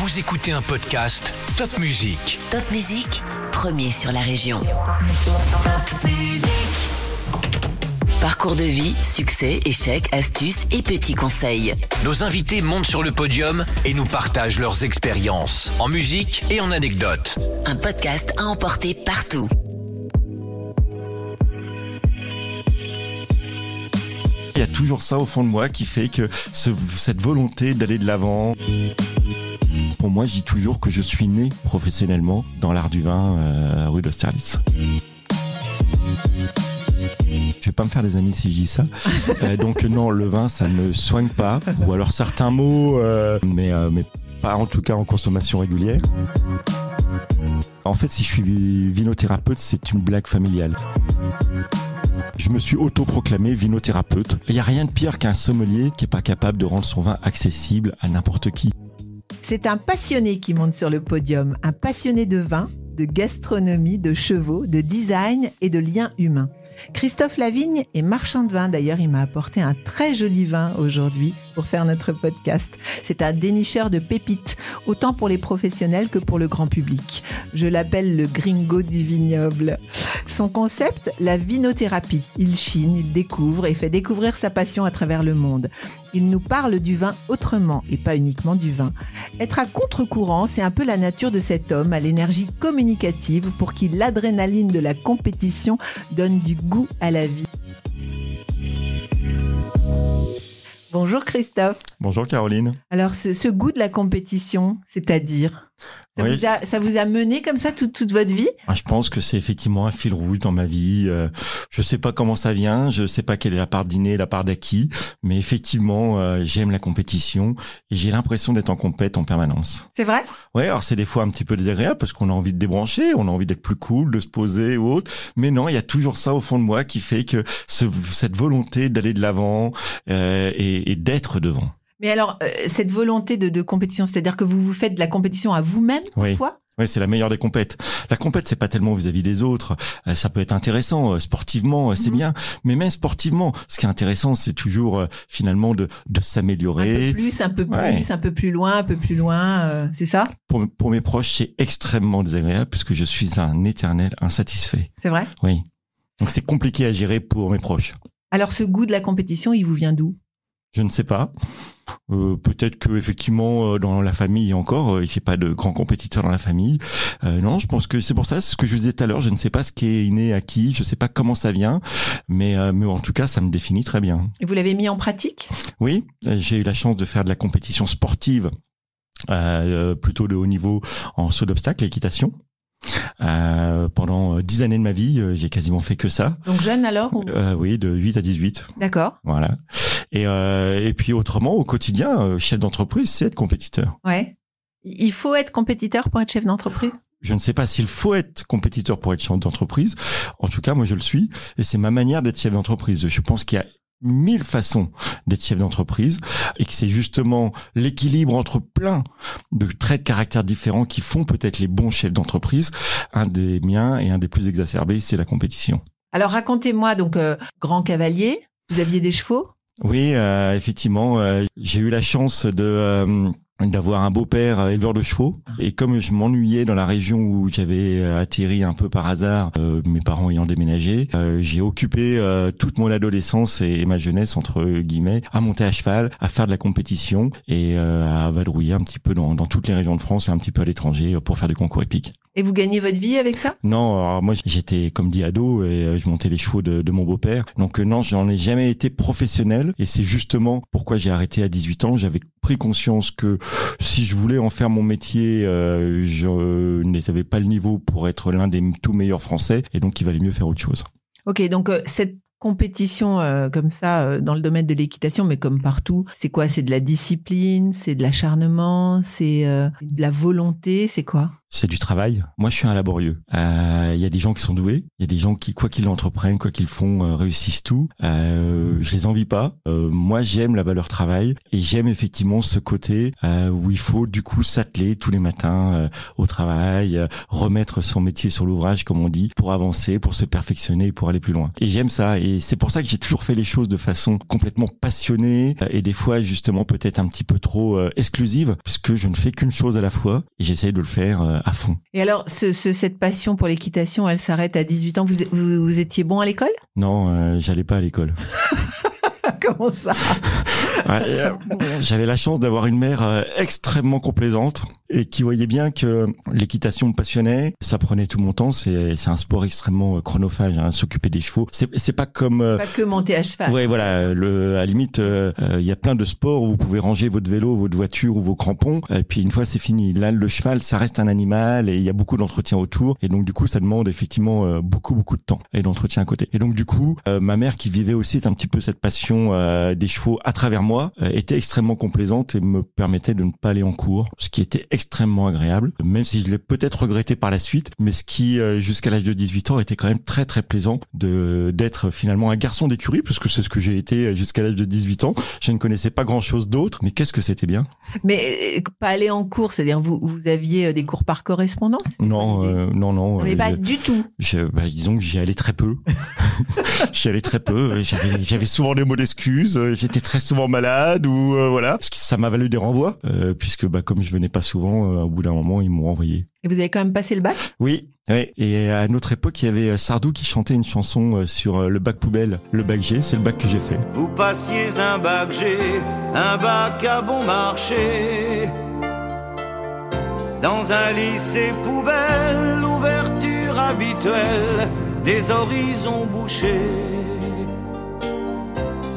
Vous écoutez un podcast Top Music. Top Musique, premier sur la région. Parcours de vie, succès, échecs, astuces et petits conseils. Nos invités montent sur le podium et nous partagent leurs expériences en musique et en anecdotes. Un podcast à emporter partout. Il y a toujours ça au fond de moi qui fait que ce- cette volonté d'aller de l'avant. Pour moi, je dis toujours que je suis né professionnellement dans l'art du vin euh, rue d'Austerlitz. Je vais pas me faire des amis si je dis ça. Euh, donc non, le vin, ça ne soigne pas. Ou alors certains mots, euh, mais, euh, mais pas en tout cas en consommation régulière. En fait, si je suis vi- vinothérapeute, c'est une blague familiale. Je me suis autoproclamé vinothérapeute. Il n'y a rien de pire qu'un sommelier qui est pas capable de rendre son vin accessible à n'importe qui. C'est un passionné qui monte sur le podium, un passionné de vin, de gastronomie, de chevaux, de design et de liens humains. Christophe Lavigne est marchand de vin. D'ailleurs, il m'a apporté un très joli vin aujourd'hui pour faire notre podcast. C'est un dénicheur de pépites, autant pour les professionnels que pour le grand public. Je l'appelle le gringo du vignoble. Son concept, la vinothérapie. Il chine, il découvre et fait découvrir sa passion à travers le monde. Il nous parle du vin autrement et pas uniquement du vin. Être à contre-courant, c'est un peu la nature de cet homme à l'énergie communicative pour qui l'adrénaline de la compétition donne du goût à la vie. Bonjour Christophe. Bonjour Caroline. Alors ce, ce goût de la compétition, c'est-à-dire? Ça, Oui. vous a, ça vous a mené comme ça toute, toute votre vie? Ah, Je pense que c'est effectivement un fil rouge dans ma vie. Euh, Je sais pas comment ça vient, je sais pas quelle est la part d'inné, la part d'acquis, mais effectivement, euh, j'aime la compétition et j'ai l'impression d'être en compète en permanence. C'est vrai? Ouais, alors c'est des fois un petit peu désagréable parce qu'on a envie de débrancher, on a envie d'être plus cool, de se poser ou autre. Mais non, il y a toujours ça au fond de moi qui fait que ce- cette volonté d'aller de l'avant euh, et, et d'être devant. Mais alors, euh, cette volonté de, de compétition, c'est-à-dire que vous vous faites de la compétition à vous-même Oui. parfois Ouais, c'est la meilleure des compètes. La compète, c'est pas tellement vis-à-vis des autres. Euh, ça peut être intéressant euh, sportivement, euh, c'est Mhm. bien. Mais même sportivement, ce qui est intéressant, c'est toujours euh, finalement de, de Un s'améliorer. peu plus, un peu plus, Ouais. un peu plus loin, un peu plus loin, euh, c'est ça? Pour, pour mes proches, c'est extrêmement désagréable puisque je suis un éternel insatisfait. C'est vrai? Oui. Donc c'est compliqué à gérer pour mes proches. Alors ce goût de la compétition, il vous vient d'où? Je ne sais pas. Euh, Peut-être que effectivement euh, dans la famille encore, euh, j'ai pas de grands compétiteurs dans la famille. Euh, non, je pense que c'est pour ça. C'est ce que je vous disais tout à l'heure. Je ne sais pas ce qui est inné à qui. Je sais pas comment ça vient, mais euh, mais en tout cas, ça me définit très bien. Et vous l'avez mis en pratique? Oui, euh, j'ai eu la chance de faire de la compétition sportive, euh, plutôt de haut niveau en saut d'obstacle, équitation. Euh, pendant euh, dix années de ma vie, euh, j'ai quasiment fait que ça. Donc jeune alors ou- Euh, oui, de 8 à 18. D'accord, Voilà. Et, euh, et puis autrement, au quotidien, chef d'entreprise, c'est être compétiteur. ouais. Il faut être compétiteur pour être chef d'entreprise? Je ne sais pas s'il faut être compétiteur pour être chef d'entreprise. En tout cas, moi, je le suis. Et c'est ma manière d'être chef d'entreprise. Je pense qu'il y a mille façons d'être chef d'entreprise et que c'est justement l'équilibre entre plein de traits de caractère différents qui font peut-être les bons chefs d'entreprise. Un des miens et un des plus exacerbés, c'est la compétition. Alors racontez-moi, donc euh, grand cavalier, vous aviez des chevaux? Oui, euh, effectivement, euh, j'ai eu la chance de euh, d'avoir un beau-père euh, éleveur de chevaux et comme je m'ennuyais dans la région où j'avais euh, atterri un peu par hasard, euh, mes parents ayant déménagé, euh, j'ai occupé euh, toute mon adolescence et, ma jeunesse entre guillemets à monter à cheval, à faire de la compétition et euh, à vadrouiller un petit peu dans, dans toutes les régions de France et un petit peu à l'étranger pour faire des concours épiques. Et vous gagnez votre vie avec ça? Non, alors moi j'étais comme dit ado et je montais les chevaux de, de mon beau-père. Donc non, j'en ai jamais été professionnel et c'est justement pourquoi j'ai arrêté à 18 ans. J'avais pris conscience que si je voulais en faire mon métier, euh, je n'avais pas le niveau pour être l'un des tout meilleurs français et donc il valait mieux faire autre chose. Ok, donc euh, cette compétition euh, comme ça euh, dans le domaine de l'équitation, mais comme partout, c'est quoi? C'est de la discipline, c'est de l'acharnement, c'est de la volonté, c'est quoi? C'est du travail. Moi, je suis un laborieux. Euh, Il y a des gens qui sont doués. Il y a des gens qui, quoi qu'ils entreprennent, quoi qu'ils font, euh, réussissent tout. Euh, je les envie pas. Euh, moi, j'aime la valeur travail et j'aime effectivement ce côté où il faut du coup s'atteler tous les matins au travail, remettre son métier sur l'ouvrage, comme on dit, pour avancer, pour se perfectionner, pour aller plus loin. Et j'aime ça. Et c'est pour ça que j'ai toujours fait les choses de façon complètement passionnée et des fois justement peut-être un petit peu trop exclusive, puisque je ne fais qu'une chose à la fois et j'essaie de le faire à fond. Et alors, ce, ce- cette passion pour l'équitation, elle s'arrête à 18 ans. Vous, vous, vous étiez bon à l'école? Non, euh, j'allais pas à l'école. Comment ça? Ouais, euh, J'avais la chance d'avoir une mère euh, extrêmement complaisante et qui voyait bien que l'équitation me passionnait. Ça prenait tout mon temps. C'est c'est un sport extrêmement euh, chronophage. Hein, S'occuper des chevaux, c'est c'est pas comme euh, Pas que monter à cheval. Ouais, voilà. Le, à la limite, euh, euh, il y a plein de sports où vous pouvez ranger votre vélo, votre voiture ou vos crampons. Et puis une fois, c'est fini. Là, le cheval, ça reste un animal et il y a beaucoup d'entretien autour. Et donc du coup, ça demande effectivement beaucoup, beaucoup de temps et d'entretien à côté. Et donc du coup, euh, ma mère qui vivait aussi un petit peu cette passion euh, des chevaux à travers moi euh, était extrêmement complaisante et me permettait de ne pas aller en cours, ce qui était extrêmement agréable. Même si je l'ai peut-être regretté par la suite, mais ce qui euh, jusqu'à l'âge de 18 ans était quand même très très plaisant de d'être finalement un garçon d'écurie, puisque c'est ce que j'ai été jusqu'à l'âge de 18 ans. Je ne connaissais pas grand chose d'autre, mais qu'est-ce que c'était bien? Mais euh, pas aller en cours, c'est-à-dire vous, vous aviez euh, des cours par correspondance? Non, euh, non, non. Non, mais euh, pas du tout. je, bah, disons que j'y allais très peu. j'y allais très peu. J'avais, souvent des mots d'excuses. euh, J'étais très souvent malade ou euh, voilà. Ça m'a valu des renvois euh, puisque bah comme je venais pas souvent, euh, au bout d'un moment ils m'ont renvoyé. Et vous avez quand même passé le bac? Oui. oui. Et à notre époque, il y avait euh, Sardou qui chantait une chanson euh, sur le bac poubelle, le bac G. C'est le bac que j'ai fait. Vous passiez un bac G, un bac à bon marché. Dans un lycée poubelle, l'ouverture habituelle des horizons bouchés.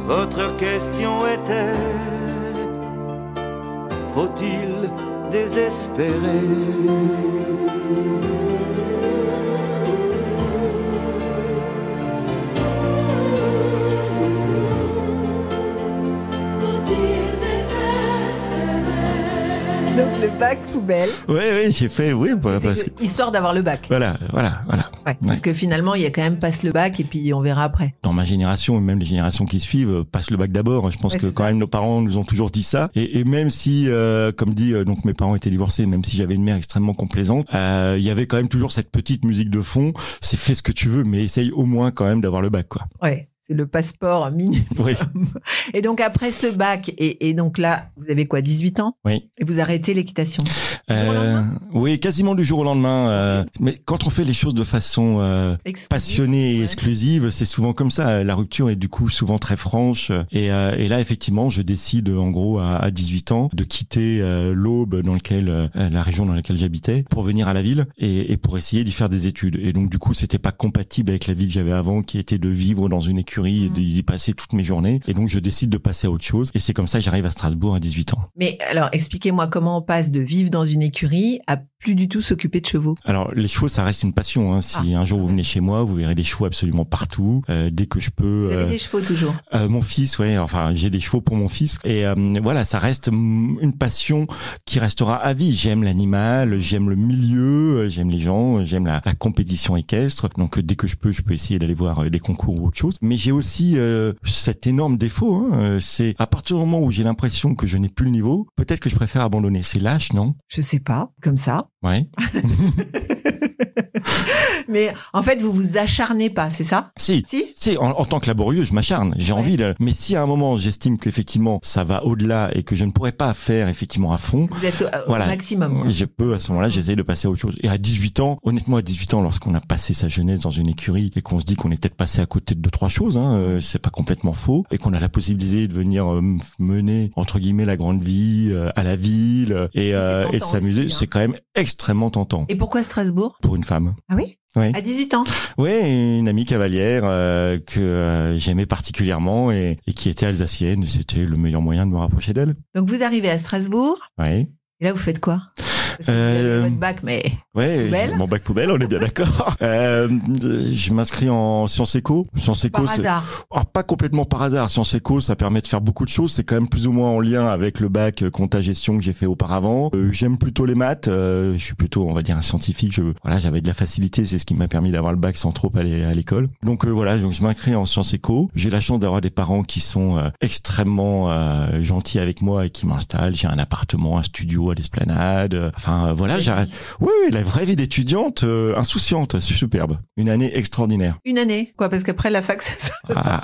Votre question était faut-il désespérer Donc le bac poubelle, Oui, oui, j'ai fait. Oui, bah, parce que histoire d'avoir le bac. voilà, voilà, voilà. Ouais, Parce que finalement, il y a quand même passe le bac et puis on verra après. dans ma génération et même les générations qui suivent euh, passent le bac d'abord. Je pense Ouais, que quand ça. même nos parents nous ont toujours dit ça. Et, et même si, euh, comme dit, euh, donc mes parents étaient divorcés, même si j'avais une mère extrêmement complaisante, euh, il y avait quand même toujours cette petite musique de fond. C'est fais ce que tu veux, mais essaye au moins quand même d'avoir le bac, quoi. Ouais, c'est le passeport minimum. Oui, Et donc après ce bac, et, et donc là, vous avez quoi, 18 ans? Oui. Et vous arrêtez l'équitation. Euh, oui, quasiment du jour au lendemain. euh, mais quand on fait les choses de façon euh, passionnée et Ouais. exclusive, c'est souvent comme ça. La rupture est du coup souvent très franche. Et, et là, effectivement, je décide en gros à, à 18 ans de quitter l'Aube, dans lequel la région dans laquelle j'habitais, pour venir à la ville et, et pour essayer d'y faire des études. Et donc du coup, c'était pas compatible avec la vie que j'avais avant, qui était de vivre dans une écurie et Mhm. d'y passer toutes mes journées. Et donc je décide de passer à autre chose. Et c'est comme ça que j'arrive à Strasbourg à 18 ans. Mais alors, expliquez-moi comment on passe de vivre dans une écurie à plus du tout s'occuper de chevaux. Alors les chevaux, ça reste une passion. Hein. Si un jour vous venez chez moi, vous verrez des chevaux absolument partout. Euh, dès que je peux. Vous avez euh, des chevaux toujours. euh, mon fils, ouais. Enfin, j'ai des chevaux pour mon fils. Et euh, voilà, ça reste mm, une passion qui restera à vie. J'aime l'animal, j'aime le milieu, euh, j'aime les gens, j'aime la, la compétition équestre. Donc dès que je peux, je peux essayer d'aller voir des concours ou autre chose. Mais j'ai aussi euh, cet énorme défaut. Hein, c'est à partir du moment où j'ai l'impression que je n'ai plus le niveau, peut-être que je préfère abandonner. C'est lâche, non? Je sais pas, comme ça. Ouais. Mais en fait, vous vous acharnez pas, c'est ça? Si. Si? Si, en, en tant que laborieux, je m'acharne, j'ai Ouais. envie de... Mais si à un moment, j'estime qu'effectivement, ça va au-delà et que je ne pourrais pas faire effectivement à fond, Vous êtes au, au Voilà. maximum. quoi. je peux, à ce moment-là, j'essaye de passer à autre chose. Et à 18 ans, honnêtement, à 18 ans, lorsqu'on a passé sa jeunesse dans une écurie et qu'on se dit qu'on est peut-être passé à côté de deux, trois choses, hein, euh, c'est pas complètement faux, et qu'on a la possibilité de venir euh, mener, entre guillemets, la grande vie euh, à la ville euh, et, euh, et de tentant s'amuser, hein. c'est quand même extrêmement tentant Et pourquoi Strasbourg? Pour une femme. Ah oui? Oui. À 18 ans? Oui, une amie cavalière euh, que euh, j'aimais particulièrement et, et qui était alsacienne. C'était le meilleur moyen de me rapprocher d'elle. Donc vous arrivez à Strasbourg, Oui. et là vous faites quoi? Votre bac, mais Ouais, Poubelle. j'ai mon bac poubelle, on est bien d'accord. Euh, je m'inscris en sciences éco. Sciences éco, par c'est hasard. alors, pas complètement par hasard. Sciences éco, ça permet de faire beaucoup de choses. C'est quand même plus ou moins en lien avec le bac euh, compta gestion que j'ai fait auparavant. Euh, J'aime plutôt les maths. euh, je suis plutôt, on va dire, un scientifique. Je, voilà, j'avais de la facilité. C'est ce qui m'a permis d'avoir le bac sans trop aller à l'école. Donc euh, voilà, donc je m'inscris en sciences éco. J'ai la chance d'avoir des parents qui sont euh, extrêmement euh, gentils avec moi et qui m'installent. J'ai un appartement, un studio à l'esplanade. Enfin euh, voilà, j'arrête. Oui, oui, la vraie vie d'étudiante, euh, insouciante, c'est superbe. Une année extraordinaire. Une année, quoi, parce qu'après la fac, ça, ça- Ah,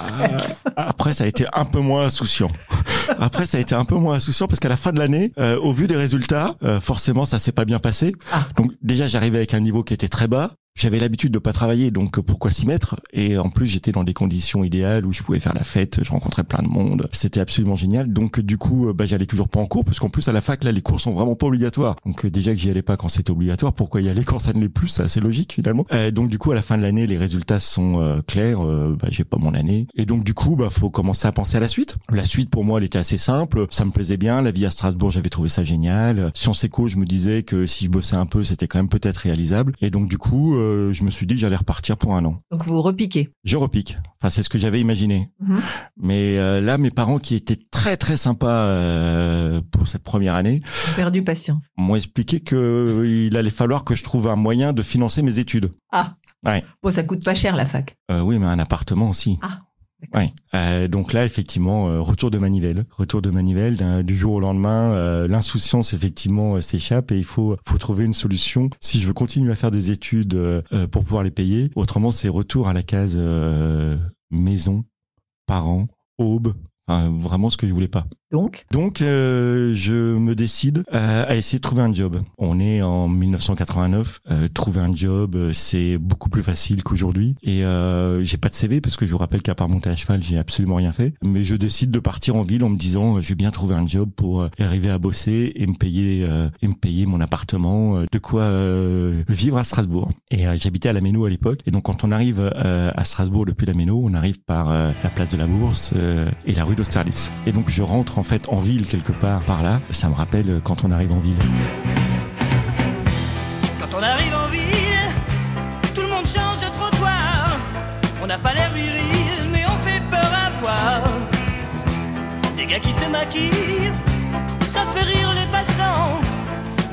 après, ça a été un peu moins insouciant. Après, ça a été un peu moins insouciant parce qu'à la fin de l'année, euh, au vu des résultats, euh, forcément, ça s'est pas bien passé. Ah. Donc déjà, j'arrivais avec un niveau qui était très bas. J'avais l'habitude de pas travailler, donc pourquoi s'y mettre? Et en plus, j'étais dans des conditions idéales où je pouvais faire la fête, je rencontrais plein de monde. C'était absolument génial. Donc du coup, euh, bah, j'allais toujours pas en cours parce qu'en plus à la fac, là, les cours sont vraiment pas obligatoires. Donc euh, déjà que j'y allais pas quand c'était obligatoire, pourquoi y aller quand ça ne l'est plus? C'est assez logique finalement. Euh, donc du coup, à la fin de l'année, les résultats sont euh, clairs. Euh, bah, j'ai pas mon année, et donc du coup, bah faut commencer à penser à la suite. La suite pour moi, elle était assez simple. Ça me plaisait bien. La vie à Strasbourg, j'avais trouvé ça génial. Sciences éco, je me disais que si je bossais un peu, c'était quand même peut-être réalisable. Et donc du coup, euh, je me suis dit que j'allais repartir pour un an. donc vous repiquez. Je repique. Enfin, c'est ce que j'avais imaginé. Mhm. Mais euh, là, mes parents, qui étaient très très sympas euh, pour cette première année, J'ai perdu patience. m'ont expliqué que il allait falloir que je trouve un moyen de financer mes études. Bon, ça coûte pas cher la fac. Euh, oui, mais un appartement aussi. Ah. Ouais. Euh, donc là, effectivement, euh, retour de manivelle, retour de manivelle du jour au lendemain. euh, L'insouciance effectivement euh, s'échappe et il faut faut trouver une solution si je veux continuer à faire des études euh, euh, pour pouvoir les payer. Autrement, c'est retour à la case maison, parents, aube. Enfin, vraiment ce que je voulais pas. Donc, Donc, euh, je me décide euh, à essayer de trouver un job. On est en 1989. euh, trouver un job, euh, c'est beaucoup plus facile qu'aujourd'hui. Et euh, j'ai pas de CV parce que je vous rappelle qu'à part monter à cheval, j'ai absolument rien fait. Mais je décide de partir en ville en me disant, euh, je vais bien trouver un job pour euh, arriver à bosser et me payer euh, et me payer mon appartement, euh, de quoi euh, vivre à Strasbourg. Et euh, j'habitais à la Méno à l'époque. Et donc, quand on arrive euh, à Strasbourg depuis la Méno, on arrive par euh, la place de la Bourse euh, et la rue d'Austerlitz. Et donc, je rentre en fait en ville quelque part par là. Ça me rappelle euh, quand on arrive en ville. Quand on arrive en ville, tout le monde change de trottoir. On n'a pas l'air viril, mais on fait peur à voir. Des gars qui se maquillent, ça fait rire les passants.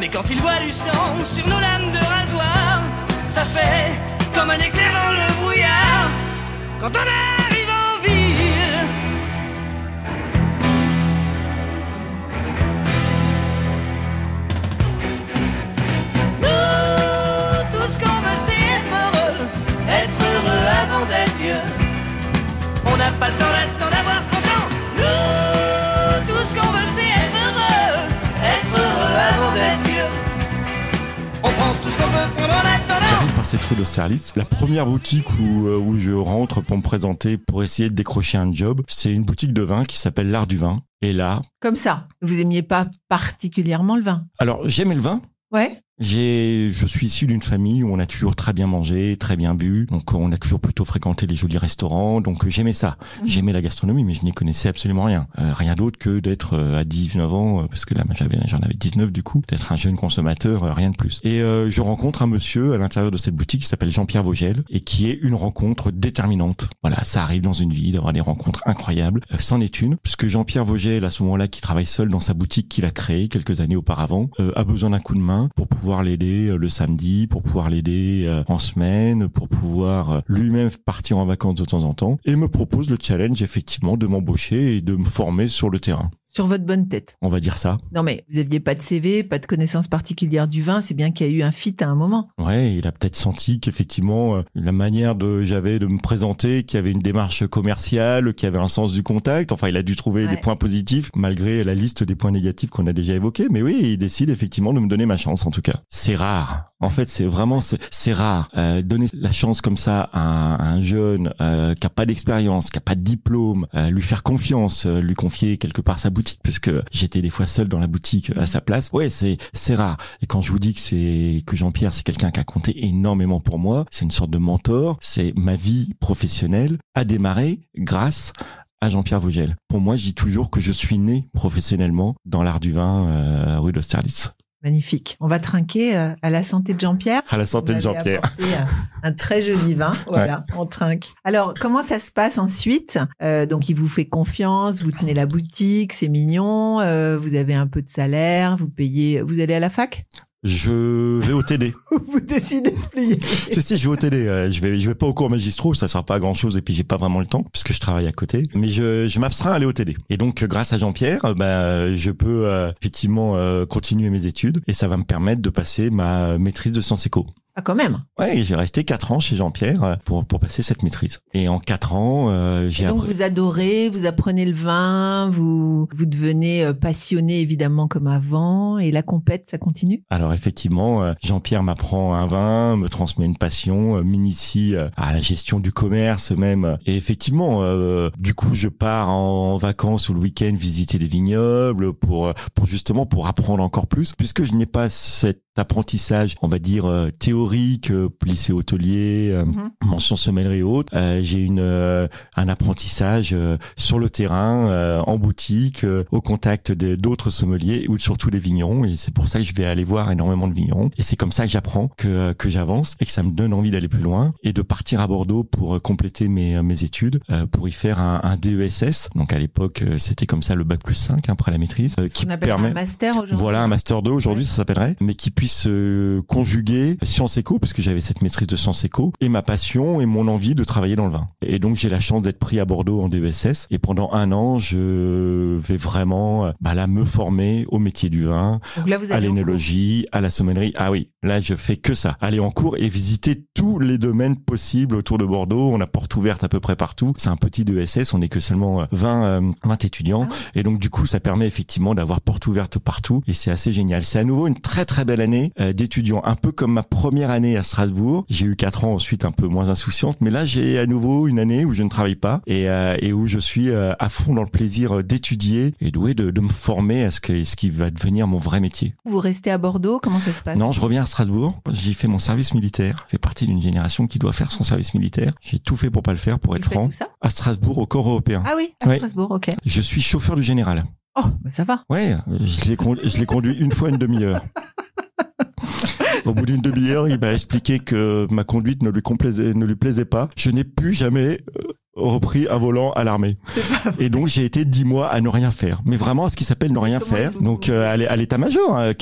Mais quand ils voient du sang sur nos lames de rasoir, ça fait comme un éclair dans le brouillard. Quand on arrive On n'a pas le temps d'attendre d'avoir 30 ans. Nous, tout ce qu'on veut, c'est être heureux. Être heureux avant d'être vieux. On prend tout ce qu'on peut prendre en attendant. J'arrive par cette rue d'Austerlitz. La première boutique où, euh, où je rentre pour me présenter, pour essayer de décrocher un job, c'est une boutique de vin qui s'appelle l'Art du Vin. Et là, comme ça, vous aimiez pas particulièrement le vin? Alors j'aimais le vin, Ouais. J'ai, je suis issu d'une famille où on a toujours très bien mangé, très bien bu. Donc on a toujours plutôt fréquenté les jolis restaurants. Donc euh, j'aimais ça. Mhm. J'aimais la gastronomie, mais je n'y connaissais absolument rien. Euh, rien d'autre que d'être euh, à 19 ans, parce que là j'avais, j'en avais 19 du coup, d'être un jeune consommateur, euh, rien de plus. Et euh, je rencontre un monsieur à l'intérieur de cette boutique qui s'appelle Jean-Pierre Vogel et qui est une rencontre déterminante. Voilà, ça arrive dans une vie d'avoir des rencontres incroyables. C'en est une, puisque Jean-Pierre Vogel, à ce moment-là, qui travaille seul dans sa boutique qu'il a créée quelques années auparavant, a besoin d'un coup de main pour pouvoir l'aider euh, le samedi, pour pouvoir l'aider euh, en semaine, pour pouvoir euh, lui-même partir en vacances de temps en temps, et me propose le challenge effectivement de m'embaucher et de me former sur le terrain. Sur votre bonne tête. On va dire ça. Non, mais vous aviez pas de CV, pas de connaissances particulières du vin. C'est bien qu'il y a eu un fit à un moment. Ouais, il a peut-être senti qu'effectivement euh, la manière de j'avais de me présenter, qu'il y avait une démarche commerciale, qu'il y avait un sens du contact. Enfin, il a dû trouver Ouais. des points positifs malgré la liste des points négatifs qu'on a déjà évoqués. Mais oui, il décide effectivement de me donner ma chance en tout cas. C'est rare. En fait, c'est vraiment c'est rare Euh, donner la chance comme ça à un, à un jeune euh, qui a pas d'expérience, qui a pas de diplôme, lui faire confiance, lui confier quelque part sa boutique, parce que j'étais des fois seul dans la boutique à sa place. Ouais, c'est c'est rare. Et quand je vous dis que c'est que Jean-Pierre, c'est quelqu'un qui a compté énormément pour moi, c'est une sorte de mentor. C'est ma vie professionnelle a démarré grâce à Jean-Pierre Vogel. Pour moi, je dis toujours que je suis né professionnellement dans l'art du vin euh, rue d'Austerlitz. Magnifique. On va trinquer euh, à la santé de Jean-Pierre. À la santé de Jean-Pierre. euh, Un très joli vin. Voilà, on trinque. Alors, comment ça se passe ensuite? Euh, Donc, il vous fait confiance, vous tenez la boutique, c'est mignon, euh, vous avez un peu de salaire, vous payez. Vous allez à la fac? Je vais au TD. Vous décidez de plier. si, si, je vais au TD. Je vais, je vais pas au cours magistraux, ça sert pas à grand chose et puis j'ai pas vraiment le temps puisque je travaille à côté. Mais je, je à aller au TD. Et donc, grâce à Jean-Pierre, euh, bah, je peux euh, effectivement euh, continuer mes études et ça va me permettre de passer ma maîtrise de sciences éco. Ah, quand même. Ouais, j'ai resté quatre ans chez Jean-Pierre euh, pour pour passer cette maîtrise. Et en quatre ans, euh, j'ai donc, appris. vous adorez, vous apprenez le vin, vous, vous devenez euh, passionné évidemment comme avant, et la compète, ça continue? Alors effectivement, euh, Jean-Pierre m'apprend un vin, me transmet une passion, m'initie à la gestion du commerce même. Et effectivement, euh, du coup, je pars en vacances ou le week-end visiter des vignobles pour pour justement pour apprendre encore plus, puisque je n'ai pas cet apprentissage, on va dire euh, théorique, euh, lycée hôtelier, euh, Mhm. mention sommellerie et autres. Euh, j'ai une euh, un apprentissage euh, sur le terrain, euh, en boutique, euh, au contact de- d'autres sommeliers ou surtout des vignerons. Et c'est pour ça que je vais aller voir énormément de vignerons. Et c'est comme ça que j'apprends, que que j'avance et que ça me donne envie d'aller plus loin et de partir à Bordeaux pour compléter mes mes études, euh, pour y faire un, un DESS. Donc à l'époque, c'était comme ça le bac plus 5 après la maîtrise, euh, qui On permet un master aujourd'hui. voilà un master 2 aujourd'hui Ouais. ça s'appellerait, mais qui puisse euh, conjuguer sciences éco parce que j'avais cette maîtrise de sciences éco et ma passion et mon envie de travailler dans le vin. Et donc j'ai la chance d'être pris à Bordeaux en DESS et pendant un an je vais vraiment euh, bah, là me former au métier du vin, là, à l'énologie, à la sommellerie. Ah oui, là je fais que ça. Aller en cours et visiter tous les domaines possibles autour de Bordeaux. On a porte ouverte à peu près partout. C'est un petit DESS, on n'est que seulement euh, 20, euh, 20 étudiants. Ah Et donc du coup, ça permet effectivement d'avoir porte ouverte partout et c'est assez génial. C'est à nouveau une très très belle année euh, d'étudiants, un peu comme ma première année à Strasbourg. J'ai eu quatre ans ensuite un peu moins insouciante, mais là j'ai à nouveau une année où je ne travaille pas et, euh, et où je suis euh, à fond dans le plaisir d'étudier et doué de, de me former à ce, que, ce qui va devenir mon vrai métier. Vous restez à Bordeaux Comment ça se passe? Non, je reviens à Strasbourg. J'ai fait mon service militaire. Je fais partie d'une génération qui doit faire son service militaire. J'ai tout fait pour pas le faire, pour être franc. tout ça? À Strasbourg, au corps européen. Ah oui, à Oui. Strasbourg, ok. Je suis chauffeur du général. Oh, bah ça va. Ouais, je l'ai conduit une fois une demi-heure. Au bout d'une demi-heure, il m'a expliqué que ma conduite ne lui, ne lui plaisait pas. Je n'ai plus jamais euh, repris un volant à l'armée. Et donc j'ai été dix mois à ne rien faire. Mais vraiment à ce qui s'appelle ne rien comment faire. vous- Donc euh, à l'é- à l'état-major, hein,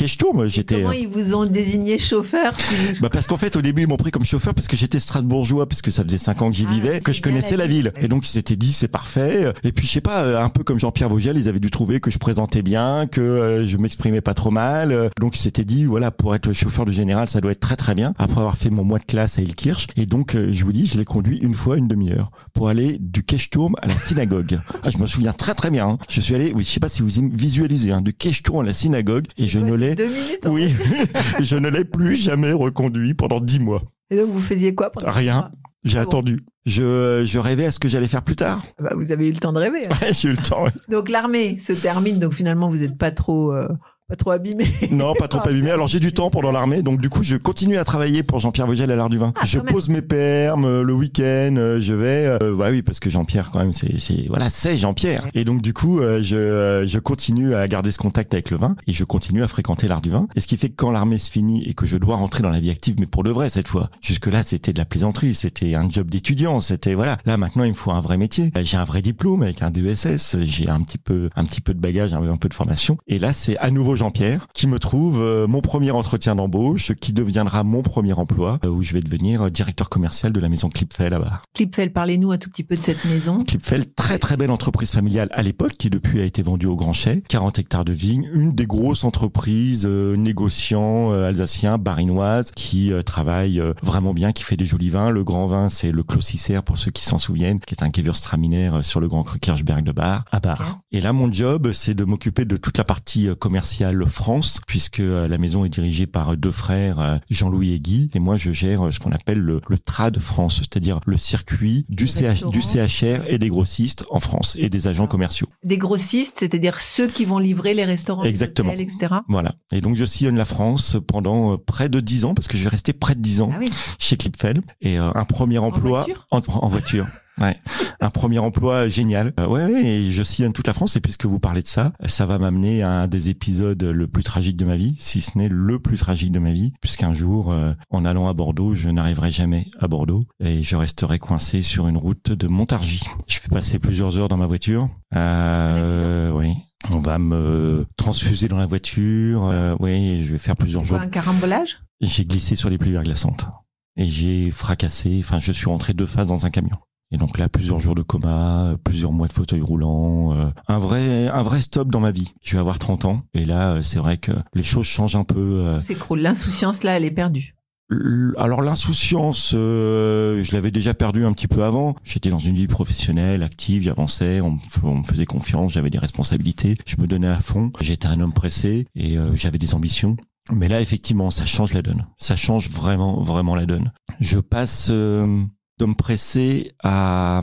j'étais... Comment ils vous ont désigné chauffeur puis- Bah parce qu'en fait au début ils m'ont pris comme chauffeur parce que j'étais strasbourgeois parce que ça faisait cinq ans que j'y Ah, vivais, que je connais connaissais la la ville. Et donc ils s'étaient dit c'est parfait. Et puis je sais pas, euh, un peu comme Jean-Pierre Vogel, ils avaient dû trouver que je présentais bien, que euh, je m'exprimais pas trop mal. Euh, Donc ils s'étaient dit voilà pour être chauffeur de général ça doit être très très bien. Après avoir fait mon mois de classe à Ilkirch et donc euh, je vous dis je l'ai conduit une fois une demi-heure pour aller du Keshturm à la synagogue. Ah, je me souviens très très bien. hein. Je suis allé, oui je sais pas si vous visualisez, hein, du Keshturm à la synagogue et je Ouais, ne l'ai Deux minutes. en oui, je ne l'ai plus jamais reconduit pendant dix mois. Et donc, vous faisiez quoi pendant Rien. J'ai Ah bon attendu. Je, je rêvais à ce que j'allais faire plus tard. Bah, Vous avez eu le temps de rêver. hein. Ouais, j'ai eu le temps. ouais. Donc, l'armée se termine. Donc, finalement, vous n'êtes pas trop, euh, pas trop abîmé. Non, pas trop abîmé. Alors j'ai du temps pendant l'armée, donc du coup je continue à travailler pour Jean-Pierre Vogel à l'art du vin. Ah, je même. pose mes permes euh, le week-end, euh, je vais. Euh, bah oui, parce que Jean-Pierre quand même, c'est, voilà, c'est Jean-Pierre. Et donc du coup, euh, je, euh, je continue à garder ce contact avec le vin et je continue à fréquenter l'art du vin. Et ce qui fait que quand l'armée se finit et que je dois rentrer dans la vie active, mais pour de vrai cette fois. Jusque là, c'était de la plaisanterie, c'était un job d'étudiant, c'était voilà. Là maintenant, il me faut un vrai métier. Euh, J'ai un vrai diplôme avec un DESS, j'ai un petit peu, un petit peu de bagage, un peu de formation. Et là, c'est à nouveau Jean-Pierre qui me trouve euh, mon premier entretien d'embauche, qui deviendra mon premier emploi, euh, où je vais devenir euh, directeur commercial de la maison Clipfel à Bar. Clipfel, parlez-nous un tout petit peu de cette maison. Clipfel, très très belle entreprise familiale à l'époque, qui depuis a été vendue au Grand Chet, 40 hectares de vignes, une des grosses entreprises euh, négociants alsaciens, barinoises, qui travaille vraiment bien, qui fait des jolis vins. Le grand vin, c'est le Clos Cicère, pour ceux qui s'en souviennent, qui est un Gewürztraminer sur le Grand Cru Kirchberg de Bar, à Bar. Ok. Et là, mon job, c'est de m'occuper de toute la partie euh, commerciale France, puisque euh, la maison est dirigée par deux frères, euh, Jean-Louis et Guy, et moi, je gère euh, ce qu'on appelle le, le trad France, c'est-à-dire le circuit du, CH. CHR et des grossistes en France et des agents commerciaux. Des grossistes, c'est-à-dire ceux qui vont livrer les restaurants, les Exactement. hôtels, etc. Voilà. Et donc, je sillonne la France pendant près de dix ans, parce que je vais rester près de dix ans Ah oui. chez Clipfel. Et un premier emploi voiture? en, en voiture. Un premier emploi génial. Euh, ouais, ouais, et je sillonne toute la France. Et puisque vous parlez de ça, ça va m'amener à un des épisodes le plus tragique de ma vie, si ce n'est le plus tragique de ma vie, puisqu'un jour, euh, en allant à Bordeaux, je n'arriverai jamais à Bordeaux et je resterai coincé sur une route de Montargis. Je vais passer plusieurs heures dans ma voiture. Euh, oui. On va me transfuser dans la voiture. Euh, oui, je vais faire plusieurs jours. Un carambolage? J'ai glissé sur les pluies verglaçantes et j'ai fracassé. Enfin, je suis rentré deux phases dans un camion. Et donc là, plusieurs jours de coma, plusieurs mois de fauteuil roulant, euh, un vrai, un vrai stop dans ma vie. Je vais avoir 30 ans, et là, euh, c'est vrai que les choses changent un peu. euh. C'est s'écroule. L'insouciance, là, elle est perdue. Alors l'insouciance, euh, je l'avais déjà perdu un petit peu avant. J'étais dans une vie professionnelle, active, j'avançais, on, me f- on me faisait confiance, j'avais des responsabilités, je me donnais à fond. J'étais un homme pressé et euh, j'avais des ambitions. Mais là, effectivement, ça change la donne. Ça change vraiment, vraiment la donne. Je passe euh, d'homme pressé à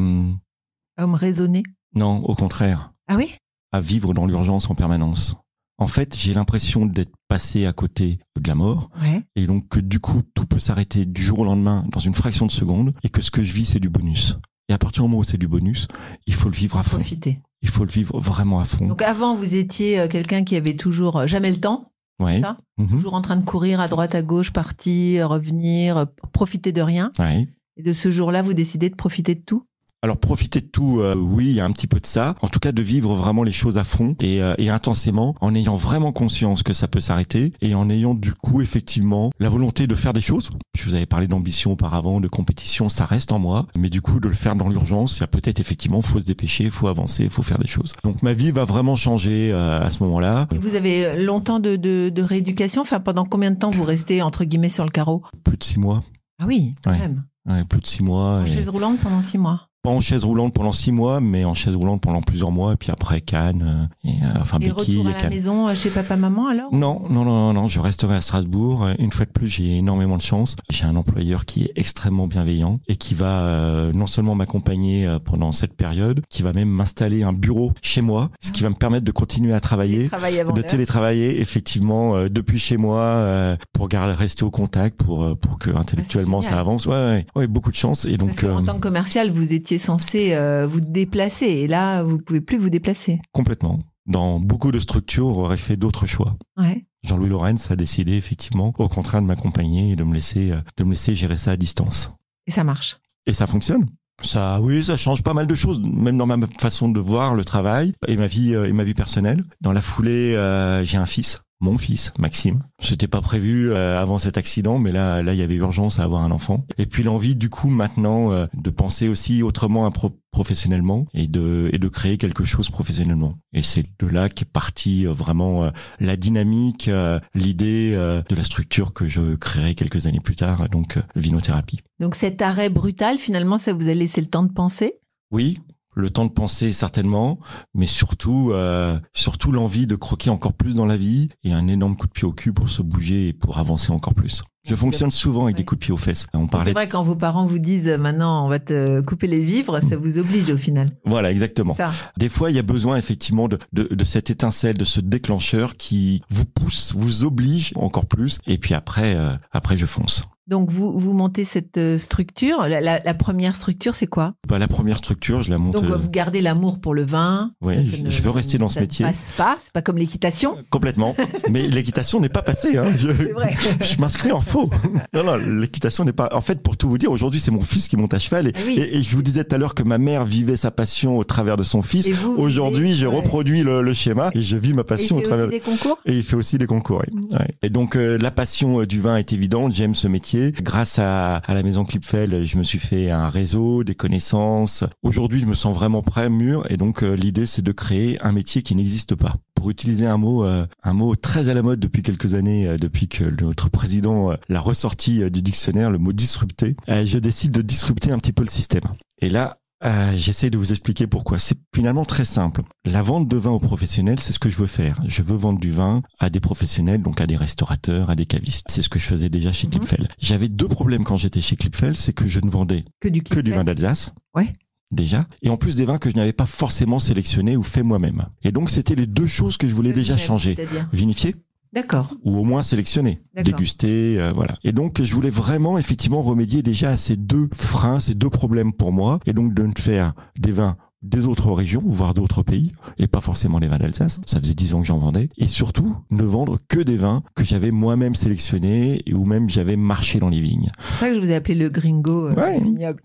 Homme raisonné. non, au contraire, Ah oui? À vivre dans l'urgence en permanence. En fait, j'ai l'impression d'être passé à côté de la mort Ouais. et donc que du coup tout peut s'arrêter du jour au lendemain dans une fraction de seconde et que ce que je vis c'est du bonus. Et à partir du moment où c'est du bonus, il faut le vivre à fond. Profiter. Il faut le vivre vraiment à fond. Donc avant, vous étiez euh, quelqu'un qui avait toujours euh, jamais le temps, ouais. ça? Mhm. toujours en train de courir à droite, à gauche, partir, revenir, profiter de rien. Ouais. Et de ce jour-là, vous décidez de profiter de tout? Alors profiter de tout, euh, oui, il y a un petit peu de ça. En tout cas, de vivre vraiment les choses à fond et, euh, et intensément, en ayant vraiment conscience que ça peut s'arrêter et en ayant du coup effectivement la volonté de faire des choses. Je vous avais parlé d'ambition auparavant, de compétition, ça reste en moi, mais du coup de le faire dans l'urgence, il y a peut-être effectivement, faut se dépêcher, faut avancer, faut faire des choses. Donc ma vie va vraiment changer euh, à ce moment-là. Vous avez longtemps de, de, de rééducation? Enfin, pendant combien de temps vous restez, entre guillemets, sur le carreau? Plus de six mois, Ah oui, quand Ouais. même. Ouais, plus de six mois. En et- chaise roulante pendant six mois. Pas en chaise roulante pendant six mois, mais en chaise roulante pendant plusieurs mois, et puis après Cannes, euh, et, euh, enfin Et béquille retour à et la maison euh, chez papa-maman alors? Non, non, non, non, non, je resterai à Strasbourg. Euh, Une fois de plus, j'ai énormément de chance. J'ai un employeur qui est extrêmement bienveillant et qui va euh, non seulement m'accompagner euh, pendant cette période, qui va même m'installer un bureau chez moi, ce qui va me permettre de continuer à travailler, de télétravailler effectivement euh, depuis chez moi euh, pour garder, rester au contact, pour pour que intellectuellement ça avance. Ouais, ouais, ouais, beaucoup de chance. Et donc Parce euh, tant que commercial, vous étiez censé euh, vous déplacer. Et là, vous pouvez plus vous déplacer. complètement. Dans beaucoup de structures, on aurait fait d'autres choix. Ouais. Jean-Louis Lorenz a décidé effectivement, au contraire, de m'accompagner et de me laisser, euh, de me laisser gérer ça à distance. Et ça marche. Et ça fonctionne. Ça, oui, ça change pas mal de choses, même dans ma façon de voir le travail et ma vie euh, et ma vie personnelle. Dans la foulée, euh, j'ai un fils, mon fils, Maxime. C'était pas prévu euh, avant cet accident, mais là, là, il y avait urgence à avoir un enfant. Et puis l'envie, du coup, maintenant, euh, de penser aussi autrement à pro- professionnellement et de et de créer quelque chose professionnellement. Et c'est de là qu'est partie euh, vraiment euh, la dynamique, euh, l'idée euh, de la structure que je créerai quelques années plus tard, donc euh, Vinothérapie. Donc cet arrêt brutal, finalement, ça vous a laissé le temps de penser? Oui, le temps de penser certainement, mais surtout, euh, surtout l'envie de croquer encore plus dans la vie et un énorme coup de pied au cul pour se bouger et pour avancer encore plus. Je fonctionne souvent avec Ouais. des coups de pied aux fesses. On C'est parlait. vrai, quand vos parents vous disent euh, maintenant on va te couper les vivres, ça vous oblige au final. Voilà, exactement. Ça. Des fois, il y a besoin effectivement de, de, de cette étincelle, de ce déclencheur qui vous pousse, vous oblige encore plus. Et puis après, euh, après, je fonce. Donc vous, vous montez cette euh, structure. La, la- la première structure, c'est quoi? Bah, la première structure, je la monte. Donc euh, vous gardez l'amour pour le vin. Oui, Ça, ça je- ne- je veux rester dans ce ça ne métier. passe pas, c'est pas comme l'équitation. complètement. Mais l'équitation n'est pas passée. Hein. Je- C'est vrai. je m'inscris en faux. Non, non, l'équitation n'est pas. En fait, pour tout vous dire, aujourd'hui, c'est mon fils qui monte à cheval. Et, Ah oui. et- et je vous disais tout à l'heure que ma mère vivait sa passion au travers de son fils. Et vous, vous Aujourd'hui, je ouais. reproduis le, le schéma et je vis ma il passion au fait travers. aussi des concours? Et il fait aussi des concours. oui. Ouais. Et donc euh, la passion euh, du vin est évidente. J'aime ce métier. Grâce à, la maison Clipfel, je me suis fait un réseau, des connaissances. Aujourd'hui, je me sens vraiment prêt, mûr. Et donc euh, l'idée, c'est de créer un métier qui n'existe pas. Pour utiliser un mot, euh, un mot très à la mode depuis quelques années, euh, depuis que notre président l'a ressorti du dictionnaire, le mot disrupter, je décide de disrupter un petit peu le système. Et là, euh, J'essaie de vous expliquer pourquoi. C'est finalement très simple. La vente de vin aux professionnels, c'est ce que je veux faire. Je veux vendre du vin à des professionnels, donc à des restaurateurs, à des cavistes. C'est ce que je faisais déjà chez. Clipfel. J'avais deux problèmes quand j'étais chez Clipfel, c'est que je ne vendais Que du que du vin d'Alsace. Ouais. Déjà. Et en plus des vins que je n'avais pas forcément sélectionnés ou fait moi-même. Et donc, c'était les deux choses que je voulais déjà changer. Vinifier D'accord. ou au moins sélectionner, déguster, euh, voilà. Et donc je voulais vraiment effectivement remédier déjà à ces deux freins, ces deux problèmes pour moi, et donc de ne faire des vins des autres régions, voire d'autres pays, et pas forcément les vins d'Alsace. Ça faisait dix ans que j'en vendais. Et surtout, ne vendre que des vins que j'avais moi-même sélectionnés et ou même j'avais marché dans les vignes. C'est ça que je vous ai appelé le gringo euh, Ouais.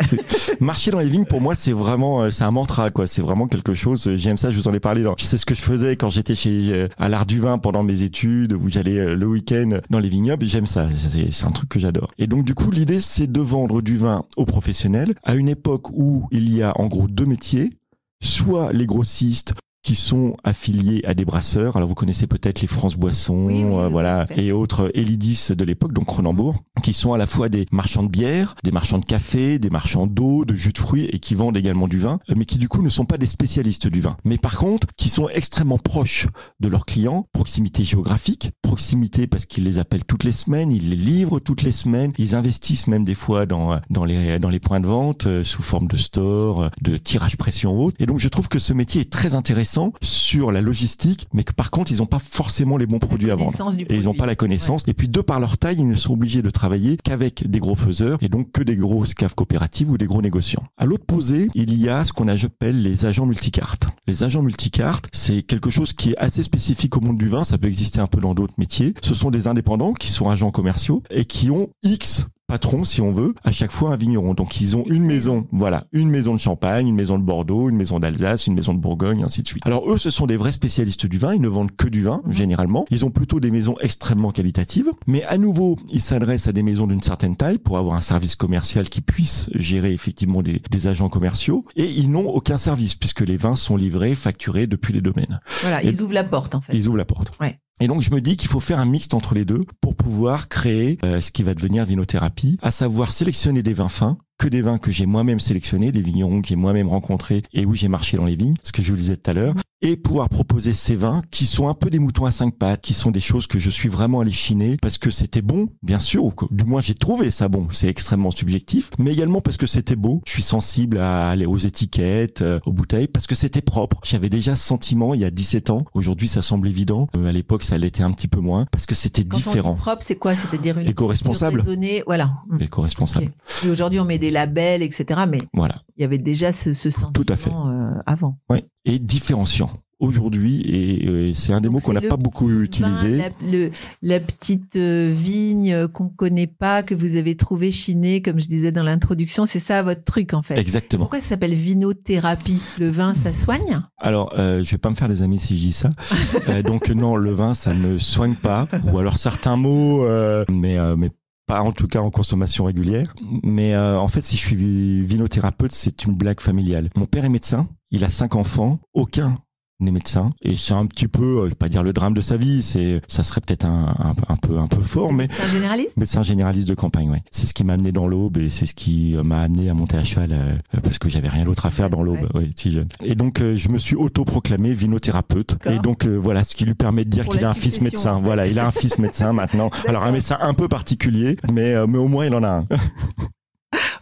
Marcher dans les vignes, pour moi, c'est vraiment, euh, c'est un mantra, quoi. C'est vraiment quelque chose. J'aime ça. Je vous en ai parlé. dans- C'est ce que je faisais quand j'étais chez euh, à l'art du vin pendant mes études, où j'allais le week-end dans les vignobles. J'aime ça. C'est c'est un truc que j'adore. Et donc, du coup, l'idée, c'est de vendre du vin aux professionnels à une époque où il y a en gros deux métiers, soit les grossistes qui sont affiliés à des brasseurs. Alors vous connaissez peut-être les France Boissons, Oui, oui, euh, voilà, et autres Elidis de l'époque, donc Cronenbourg, qui sont à la fois des marchands de bière, des marchands de café, des marchands d'eau, de jus de fruits et qui vendent également du vin, euh, mais qui du coup ne sont pas des spécialistes du vin. Mais par contre, qui sont extrêmement proches de leurs clients, proximité géographique, proximité parce qu'ils les appellent toutes les semaines, ils les livrent toutes les semaines, ils investissent même des fois dans dans les dans les points de vente euh, sous forme de store, euh, de tirage pression ou autre. Et donc je trouve que ce métier est très intéressant sur la logistique, mais que par contre ils n'ont pas forcément les bons produits à vendre. Et ils n'ont pas la connaissance. Et puis, de par leur taille, ils ne sont obligés de travailler qu'avec des gros faiseurs et donc que des grosses caves coopératives ou des gros négociants. À l'autre posé, il y a ce qu'on appelle les agents multicartes. Les agents multicartes, c'est quelque chose qui est assez spécifique au monde du vin. Ça peut exister un peu dans d'autres métiers. Ce sont des indépendants qui sont agents commerciaux et qui ont X patrons, si on veut, à chaque fois un vigneron. Donc ils ont une maison, voilà, une maison de Champagne, une maison de Bordeaux, une maison d'Alsace, une maison de Bourgogne, ainsi de suite. Alors eux, ce sont des vrais spécialistes du vin, ils ne vendent que du vin, généralement. Ils ont plutôt des maisons extrêmement qualitatives, mais à nouveau, ils s'adressent à des maisons d'une certaine taille pour avoir un service commercial qui puisse gérer effectivement des, des agents commerciaux, et ils n'ont aucun service, puisque les vins sont livrés, facturés depuis les domaines. Voilà, Et- ils ouvrent la porte en fait. Ils ouvrent la porte. Ouais. Et donc je me dis qu'il faut faire un mixte entre les deux pour pouvoir créer euh, ce qui va devenir vinothérapie, à savoir sélectionner des vins fins, que des vins que j'ai moi-même sélectionnés, des vignerons que j'ai moi-même rencontrés et où j'ai marché dans les vignes, ce que je vous disais tout à l'heure, et pouvoir proposer ces vins qui sont un peu des moutons à cinq pattes, qui sont des choses que je suis vraiment allé chiner parce que c'était bon, bien sûr, ou que- du moins j'ai trouvé ça bon, c'est extrêmement subjectif, mais également parce que c'était beau, je suis sensible à aller aux étiquettes, euh, aux bouteilles, parce que c'était propre. J'avais déjà ce sentiment il y a 17 ans, aujourd'hui ça semble évident, Euh, à l'époque ça l'était un petit peu moins, parce que c'était on différent. dit propre, c'est quoi? C'est-à-dire une Éco-responsable. raisonnée, Voilà. Mm. Éco-responsable. Et aujourd'hui, on met des labels, etc. Mais Voilà. il y avait déjà ce, ce sentiment Tout à fait. euh, avant. Ouais. Et différenciant. Aujourd'hui, et euh, c'est un des mots qu'on n'a pas beaucoup vin, utilisé. La, le- la petite euh, vigne qu'on connaît pas, que vous avez trouvé chinée, comme je disais dans l'introduction, c'est ça votre truc en fait. Exactement. Pourquoi ça s'appelle vinothérapie? Le vin, ça soigne? Alors, euh, je vais pas me faire des amis si je dis ça. Euh, donc non, le vin, ça ne soigne pas. Ou alors certains mots, mais mais pas en tout cas en consommation régulière. Mais euh, en fait, si je suis vi- vinothérapeute, c'est une blague familiale. Mon père est médecin. Il a cinq enfants. Aucun n'est médecin et c'est un petit peu, euh, je vais pas dire le drame de sa vie, c'est ça serait peut-être un, un, un peu un peu fort, mais un généraliste médecin généraliste de campagne, ouais. C'est ce qui m'a amené dans l'aube et c'est ce qui euh, m'a amené à monter à cheval euh, parce que j'avais rien d'autre à faire dans l'aube, ouais, si jeune. Et donc euh, je me suis autoproclamé vinothérapeute et donc euh, voilà ce qui lui permet de dire qu'il a un fils médecin. en fait. Voilà, il a un fils médecin maintenant. Alors un médecin un peu particulier, mais euh, mais au moins il en a un.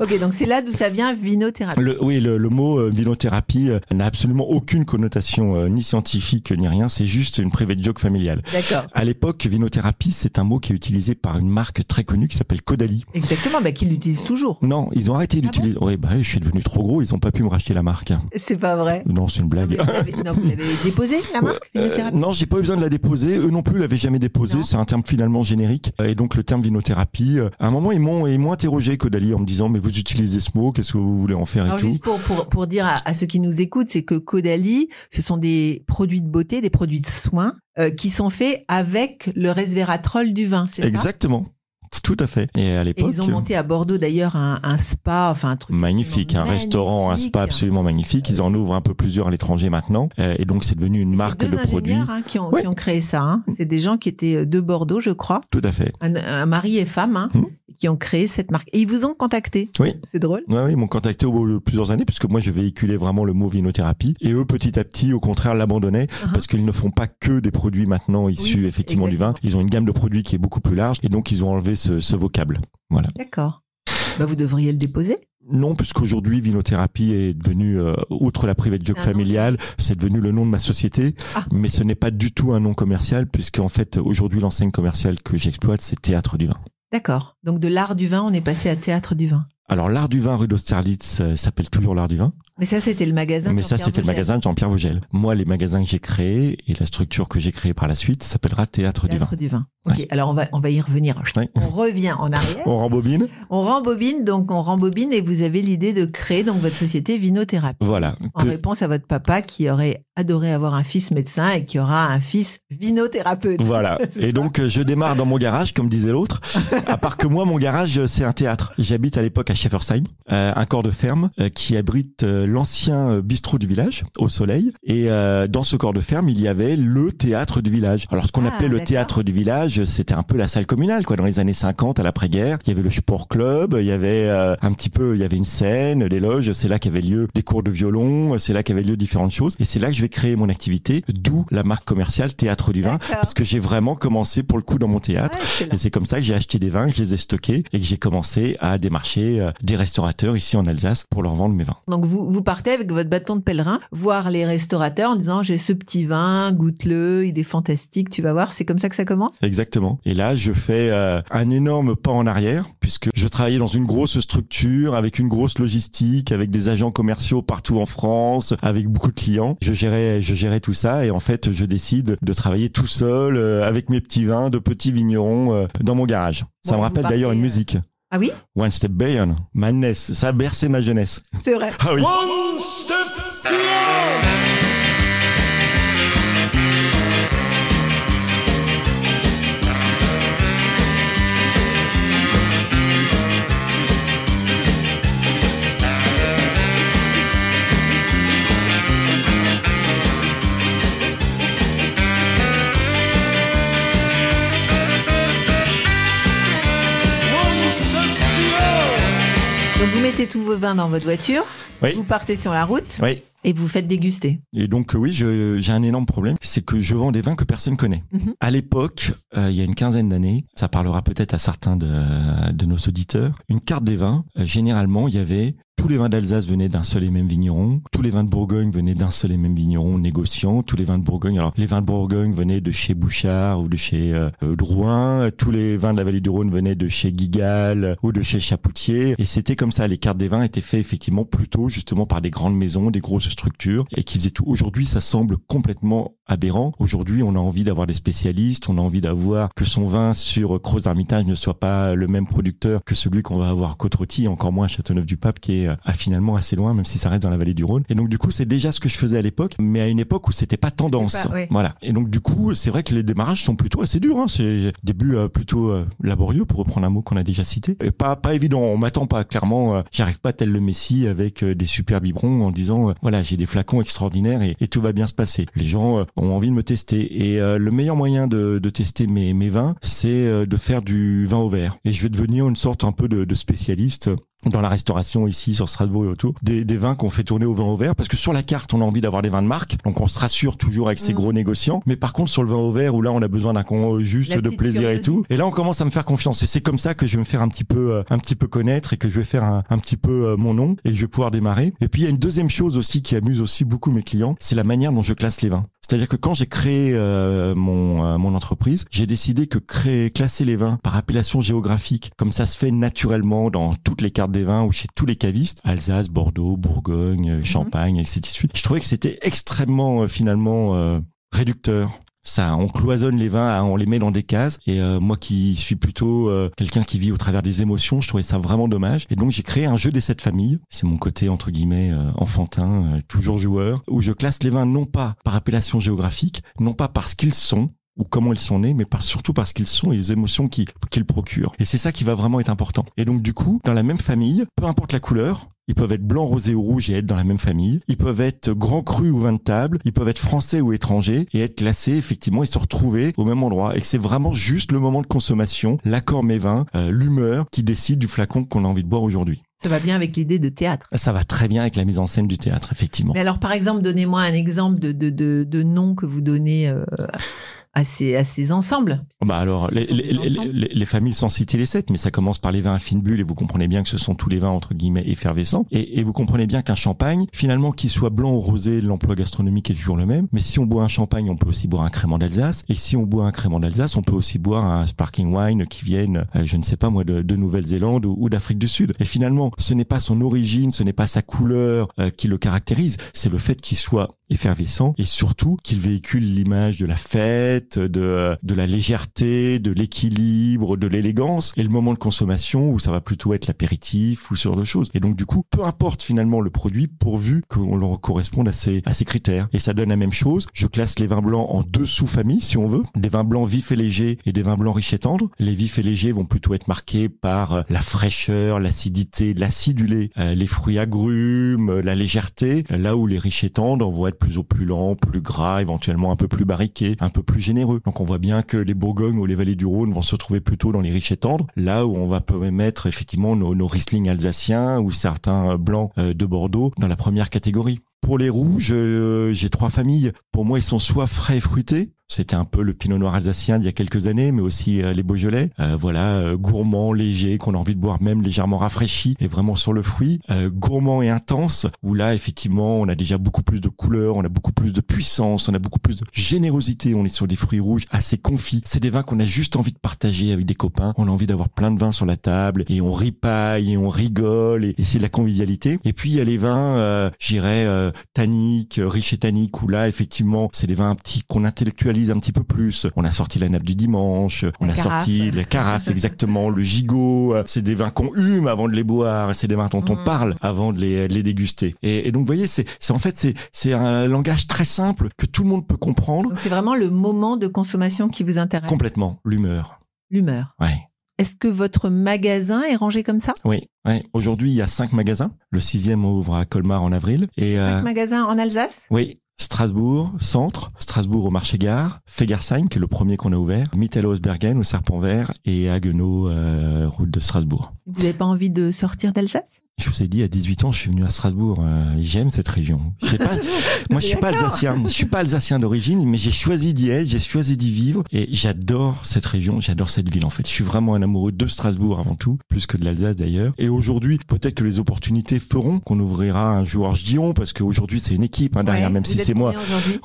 Ok, donc c'est là d'où ça vient vinothérapie. Le, oui, le, le mot euh, vinothérapie euh, n'a absolument aucune connotation euh, ni scientifique ni rien. C'est juste une private joke familiale. D'accord. À l'époque, vinothérapie, c'est un mot qui est utilisé par une marque très connue qui s'appelle Caudalie. Exactement, bah, qu'ils l'utilisent toujours. Non, ils ont arrêté Ah d'utiliser. oui, bah, je suis devenu trop gros, ils ont pas pu me racheter la marque. C'est pas vrai. Non, c'est une Non, blague. mais vous l'avez- non, vous l'avez déposé, la marque vinothérapie non, j'ai pas eu besoin de la déposer. Eux non plus l'avaient jamais déposé. Non. C'est un terme finalement générique. Et donc le terme vinothérapie. À un moment, ils m'ont ils m'ont interrogé Caudalie en me disant mais vous utilisez ce mot, qu'est-ce que vous voulez en faire et Alors tout. juste pour, pour, pour dire à, à ceux qui nous écoutent, c'est que Caudalie, ce sont des produits de beauté, des produits de soins euh, qui sont faits avec le resveratrol du vin, c'est ça? Exactement. Tout à fait. Et à l'époque. ils ont monté à Bordeaux d'ailleurs un, un spa, enfin un truc Magnifique, un restaurant, un spa absolument magnifique. Ils en ouvrent un peu plusieurs à l'étranger maintenant. Euh, Et donc c'est devenu une marque c'est deux de produits. hein, qui, ont, Ouais. qui ont créé ça. hein. C'est des gens qui étaient euh, de Bordeaux, je crois, Tout à fait. un, un mari et femme, hein, Hmm. qui ont créé cette marque. Et ils vous ont contacté. Oui. C'est drôle. Ouais, ouais, ils m'ont contacté au bout de plusieurs années puisque moi je véhiculais vraiment le mot vinothérapie et eux petit à petit au contraire l'abandonnaient Uh-huh. parce qu'ils ne font pas que des produits maintenant issus Oui, effectivement du vin. Ils ont une gamme de produits qui est beaucoup plus large et donc ils ont enlevé ce, ce vocable. Voilà. D'accord. Bah, vous devriez le déposer. Non, puisqu'aujourd'hui, Vinothérapie est devenu, euh, outre la private joke familiale, c'est devenu le nom de ma société. Ah. Mais ce n'est pas du tout un nom commercial, puisqu'en fait, aujourd'hui, l'enseigne commerciale que j'exploite, c'est Théâtre du Vin. D'accord. Donc de l'art du vin, on est passé à théâtre du vin. Alors, l'art du vin rue d'Austerlitz euh, s'appelle toujours l'art du vin. Mais ça, c'était le magasin. Mais ça, c'était le magasin de Jean-Pierre Vogel. Moi, les magasins que j'ai créés et la structure que j'ai créée par la suite s'appellera Théâtre du Vin. Théâtre du vin. Ok, alors on va, on va y revenir. Ouais. On revient en arrière. On rembobine On rembobine, donc on rembobine et vous avez l'idée de créer donc votre société Vinothérapie. Voilà. En Que- réponse à votre papa qui aurait adoré avoir un fils médecin et qui aura un fils vinothérapeute. Voilà. Et donc, euh, je démarre dans mon garage, comme disait l'autre. À part que moi, mon garage, euh, c'est un théâtre. J'habite à l'époque à Euh, un corps de ferme euh, qui abrite euh, l'ancien bistrot du village, au soleil. Et euh, dans ce corps de ferme, il y avait le théâtre du village. Alors, ce qu'on Ah, appelait le théâtre du village, c'était un peu la salle communale, quoi. Dans les années 50, à l'après-guerre, il y avait le sport club, il y avait euh, un petit peu, il y avait une scène, les loges. C'est là qu'avaient lieu des cours de violon, c'est là qu'avaient lieu différentes choses. Et c'est là que je vais créer mon activité, d'où la marque commerciale Théâtre du Vin, parce que j'ai vraiment commencé pour le coup dans mon théâtre. Et c'est comme ça que j'ai acheté des vins, que je les ai stockés et que j'ai commencé à démarcher euh, des restaurateurs ici en Alsace pour leur vendre mes vins. Donc vous, vous partez avec votre bâton de pèlerin voir les restaurateurs en disant j'ai ce petit vin, goûte-le, il est fantastique, tu vas voir. C'est comme ça que ça commence? Exactement. Et là, je fais euh, un énorme pas en arrière puisque je travaillais dans une grosse structure avec une grosse logistique, avec des agents commerciaux partout en France, avec beaucoup de clients. Je gérais, je gérais tout ça et en fait, je décide de travailler tout seul euh, avec mes petits vins de petits vignerons euh, dans mon garage. Ça Bon, me rappelle d'ailleurs une euh, musique. Ah oui One Step Beyond, Madness. Ça a bercé ma jeunesse. C'est vrai. Ah oui. One step beyond. Donc vous mettez tous vos vins dans votre voiture, Oui. vous partez sur la route Oui. et vous faites déguster. Et donc euh, oui, j'ai un énorme problème, c'est que je vends des vins que personne connaît. Mhm. À l'époque, euh, il y a une quinzaine d'années, ça parlera peut-être à certains de, de nos auditeurs, une carte des vins, euh, généralement, il y avait tous les vins d'Alsace venaient d'un seul et même vigneron, tous les vins de Bourgogne venaient d'un seul et même vigneron négociant, tous les vins de Bourgogne, alors les vins de Bourgogne venaient de chez Bouchard ou de chez euh, euh, Drouin, tous les vins de la vallée du Rhône venaient de chez Guigal ou de chez Chapoutier, et c'était comme ça, les cartes des vins étaient faites effectivement plutôt justement par des grandes maisons, des grosses structures, et qui faisaient tout. Aujourd'hui, ça semble complètement aberrant. Aujourd'hui, on a envie d'avoir des spécialistes, on a envie d'avoir que son vin sur Creuse d'Armitage ne soit pas le même producteur que celui qu'on va avoir à Côte-Rôtie, encore moins à Châteauneuf-du-Pape, qui est euh, ah, finalement assez loin, même si ça reste dans la vallée du Rhône. Et donc, du coup, c'est déjà ce que je faisais à l'époque, mais à une époque où c'était pas tendance. Pas- ouais. Voilà. Et donc, du coup, c'est vrai que les démarrages sont plutôt assez durs. Hein. C'est début euh, plutôt euh, laborieux, pour reprendre un mot qu'on a déjà cité. Et pas pas évident. On m'attend pas clairement. euh, J'arrive pas tel le Messie avec des super biberons en disant voilà j'ai des flacons extraordinaires et, et tout va bien se passer. Les gens ont envie de me tester. Et le meilleur moyen de, de tester mes, mes vins, c'est de faire du vin au verre. Et je vais devenir une sorte un peu de, de spécialiste dans la restauration ici sur Strasbourg et autour, des, des vins qu'on fait tourner au vin au verre, parce que sur la carte, on a envie d'avoir des vins de marque, donc on se rassure toujours avec ces Mhm. gros négociants, mais par contre sur le vin au verre, où là on a besoin d'un con juste La de plaisir et tout, et là on commence à me faire confiance, et c'est comme ça que je vais me faire un petit peu, euh, un petit peu connaître, et que je vais faire un, un petit peu euh, mon nom, et je vais pouvoir démarrer. Et puis il y a une deuxième chose aussi qui amuse aussi beaucoup mes clients, c'est la manière dont je classe les vins. C'est-à-dire que quand j'ai créé euh, mon, euh, mon entreprise, j'ai décidé que créer, classer les vins par appellation géographique, comme ça se fait naturellement dans toutes les cartes des vins ou chez tous les cavistes, Alsace, Bordeaux, Bourgogne, euh, Champagne, etc. Je trouvais que c'était extrêmement euh, finalement euh, réducteur. Ça, on cloisonne les vins, on les met dans des cases. Et euh, moi qui suis plutôt euh, quelqu'un qui vit au travers des émotions, je trouvais ça vraiment dommage. Et donc j'ai créé un jeu des sept familles. C'est mon côté entre guillemets euh, enfantin, toujours joueur, où je classe les vins non pas par appellation géographique, non pas parce qu'ils sont, ou comment ils sont nés, mais par, surtout parce qu'ils sont et les émotions qu'ils qu'ils procurent. Et c'est ça qui va vraiment être important. Et donc du coup, dans la même famille, peu importe la couleur, ils peuvent être blanc, rosé ou rouge et être dans la même famille. Ils peuvent être grand cru ou vin de table. Ils peuvent être français ou étrangers et être classés effectivement et se retrouver au même endroit. Et que c'est vraiment juste le moment de consommation, l'accord mes vins, euh, l'humeur qui décide du flacon qu'on a envie de boire aujourd'hui. Ça va bien avec l'idée de théâtre. Ça va très bien avec la mise en scène du théâtre, effectivement. Mais alors, par exemple, donnez-moi un exemple de, de, de, de nom que vous donnez. euh, à ces, à ces ensembles. Bah alors, les, les, les- les familles sans citer les sept, mais ça commence par les vins à fine bulle et vous comprenez bien que ce sont tous les vins entre guillemets effervescents. Et, et vous comprenez bien qu'un champagne, finalement, qu'il soit blanc ou rosé, l'emploi gastronomique est toujours le même. Mais si on boit un champagne, on peut aussi boire un crément d'Alsace. Et si on boit un crément d'Alsace, on peut aussi boire un sparkling wine qui vienne, euh, je ne sais pas moi, de, de Nouvelle-Zélande ou, ou d'Afrique du Sud. Et finalement, ce n'est pas son origine, ce n'est pas sa couleur euh, qui le caractérise, c'est le fait qu'il soit effervescent et surtout qu'il véhicule l'image de la fête, de, de la légèreté, de l'équilibre, de l'élégance et le moment de consommation où ça va plutôt être l'apéritif ou ce genre de choses. Et donc du coup, peu importe finalement le produit pourvu qu'on leur corresponde à ces, à ces critères. Et ça donne la même chose. Je classe les vins blancs en deux sous-familles si on veut. Des vins blancs vifs et légers et des vins blancs riches et tendres. Les vifs et légers vont plutôt être marqués par euh, la fraîcheur, l'acidité, l'acidulé, euh, les fruits agrumes, la légèreté. Là où les riches et tendres vont être plus opulents, plus gras, éventuellement un peu plus barriqués, un peu plus généreux. Donc on voit bien que les Bourgognes ou les vallées du Rhône vont se retrouver plutôt dans les riches et tendres, là où on va mettre effectivement nos, nos Riesling alsaciens ou certains blancs euh, de Bordeaux dans la première catégorie. Pour les rouges, euh, j'ai trois familles. Pour moi, ils sont soit frais et fruités. C'était un peu le pinot noir alsacien d'il y a quelques années, mais aussi euh, les beaujolais. Euh, voilà, euh, gourmand, léger, qu'on a envie de boire même légèrement rafraîchi et vraiment sur le fruit. Euh, gourmand et intense, où là, effectivement, on a déjà beaucoup plus de couleurs, on a beaucoup plus de puissance, on a beaucoup plus de générosité. On est sur des fruits rouges assez confits. C'est des vins qu'on a juste envie de partager avec des copains. On a envie d'avoir plein de vins sur la table et on ripaille et on rigole et, c'est de la convivialité. Et puis, il y a les vins, euh, j'irais, euh, tanniques, riches et tanniques, où là, effectivement, c'est des vins un petit qu'on intellectualise un petit peu plus. On a sorti la nappe du dimanche, on La a carafe. sorti la carafe, exactement, le gigot. C'est des vins qu'on hume avant de les boire. C'est des vins dont on Mm. parle avant de les, de les déguster. Et, et donc, vous voyez, c'est, en fait, c'est, un langage très simple que tout le monde peut comprendre c'est vraiment le moment de consommation qui vous intéresse. complètement. L'humeur. L'humeur. Ouais. Est-ce que votre magasin est rangé comme ça? Oui, ouais. Aujourd'hui, il y a cinq magasins. Le sixième ouvre à Colmar en avril. Et Cinq euh, magasins en Alsace? Oui, Strasbourg, centre, Strasbourg au marché-gare, Fegersheim, qui est le premier qu'on a ouvert, Mittelhausbergen au Serpent Vert et Haguenau, euh, route de Strasbourg. Vous n'avez pas envie de sortir d'Alsace? Je vous ai dit, à 18 ans, je suis venu à Strasbourg. Euh, J'aime cette région. Pas, moi, je suis pas alsacien. Je suis pas alsacien d'origine, mais j'ai choisi d'y être, j'ai choisi d'y vivre, et j'adore cette région, j'adore cette ville. En fait, je suis vraiment un amoureux de Strasbourg avant tout, plus que de l'Alsace d'ailleurs. Et aujourd'hui, peut-être que les opportunités feront qu'on ouvrira un jour Dion, parce qu'aujourd'hui, c'est une équipe hein, derrière, Ouais, même si c'est moi.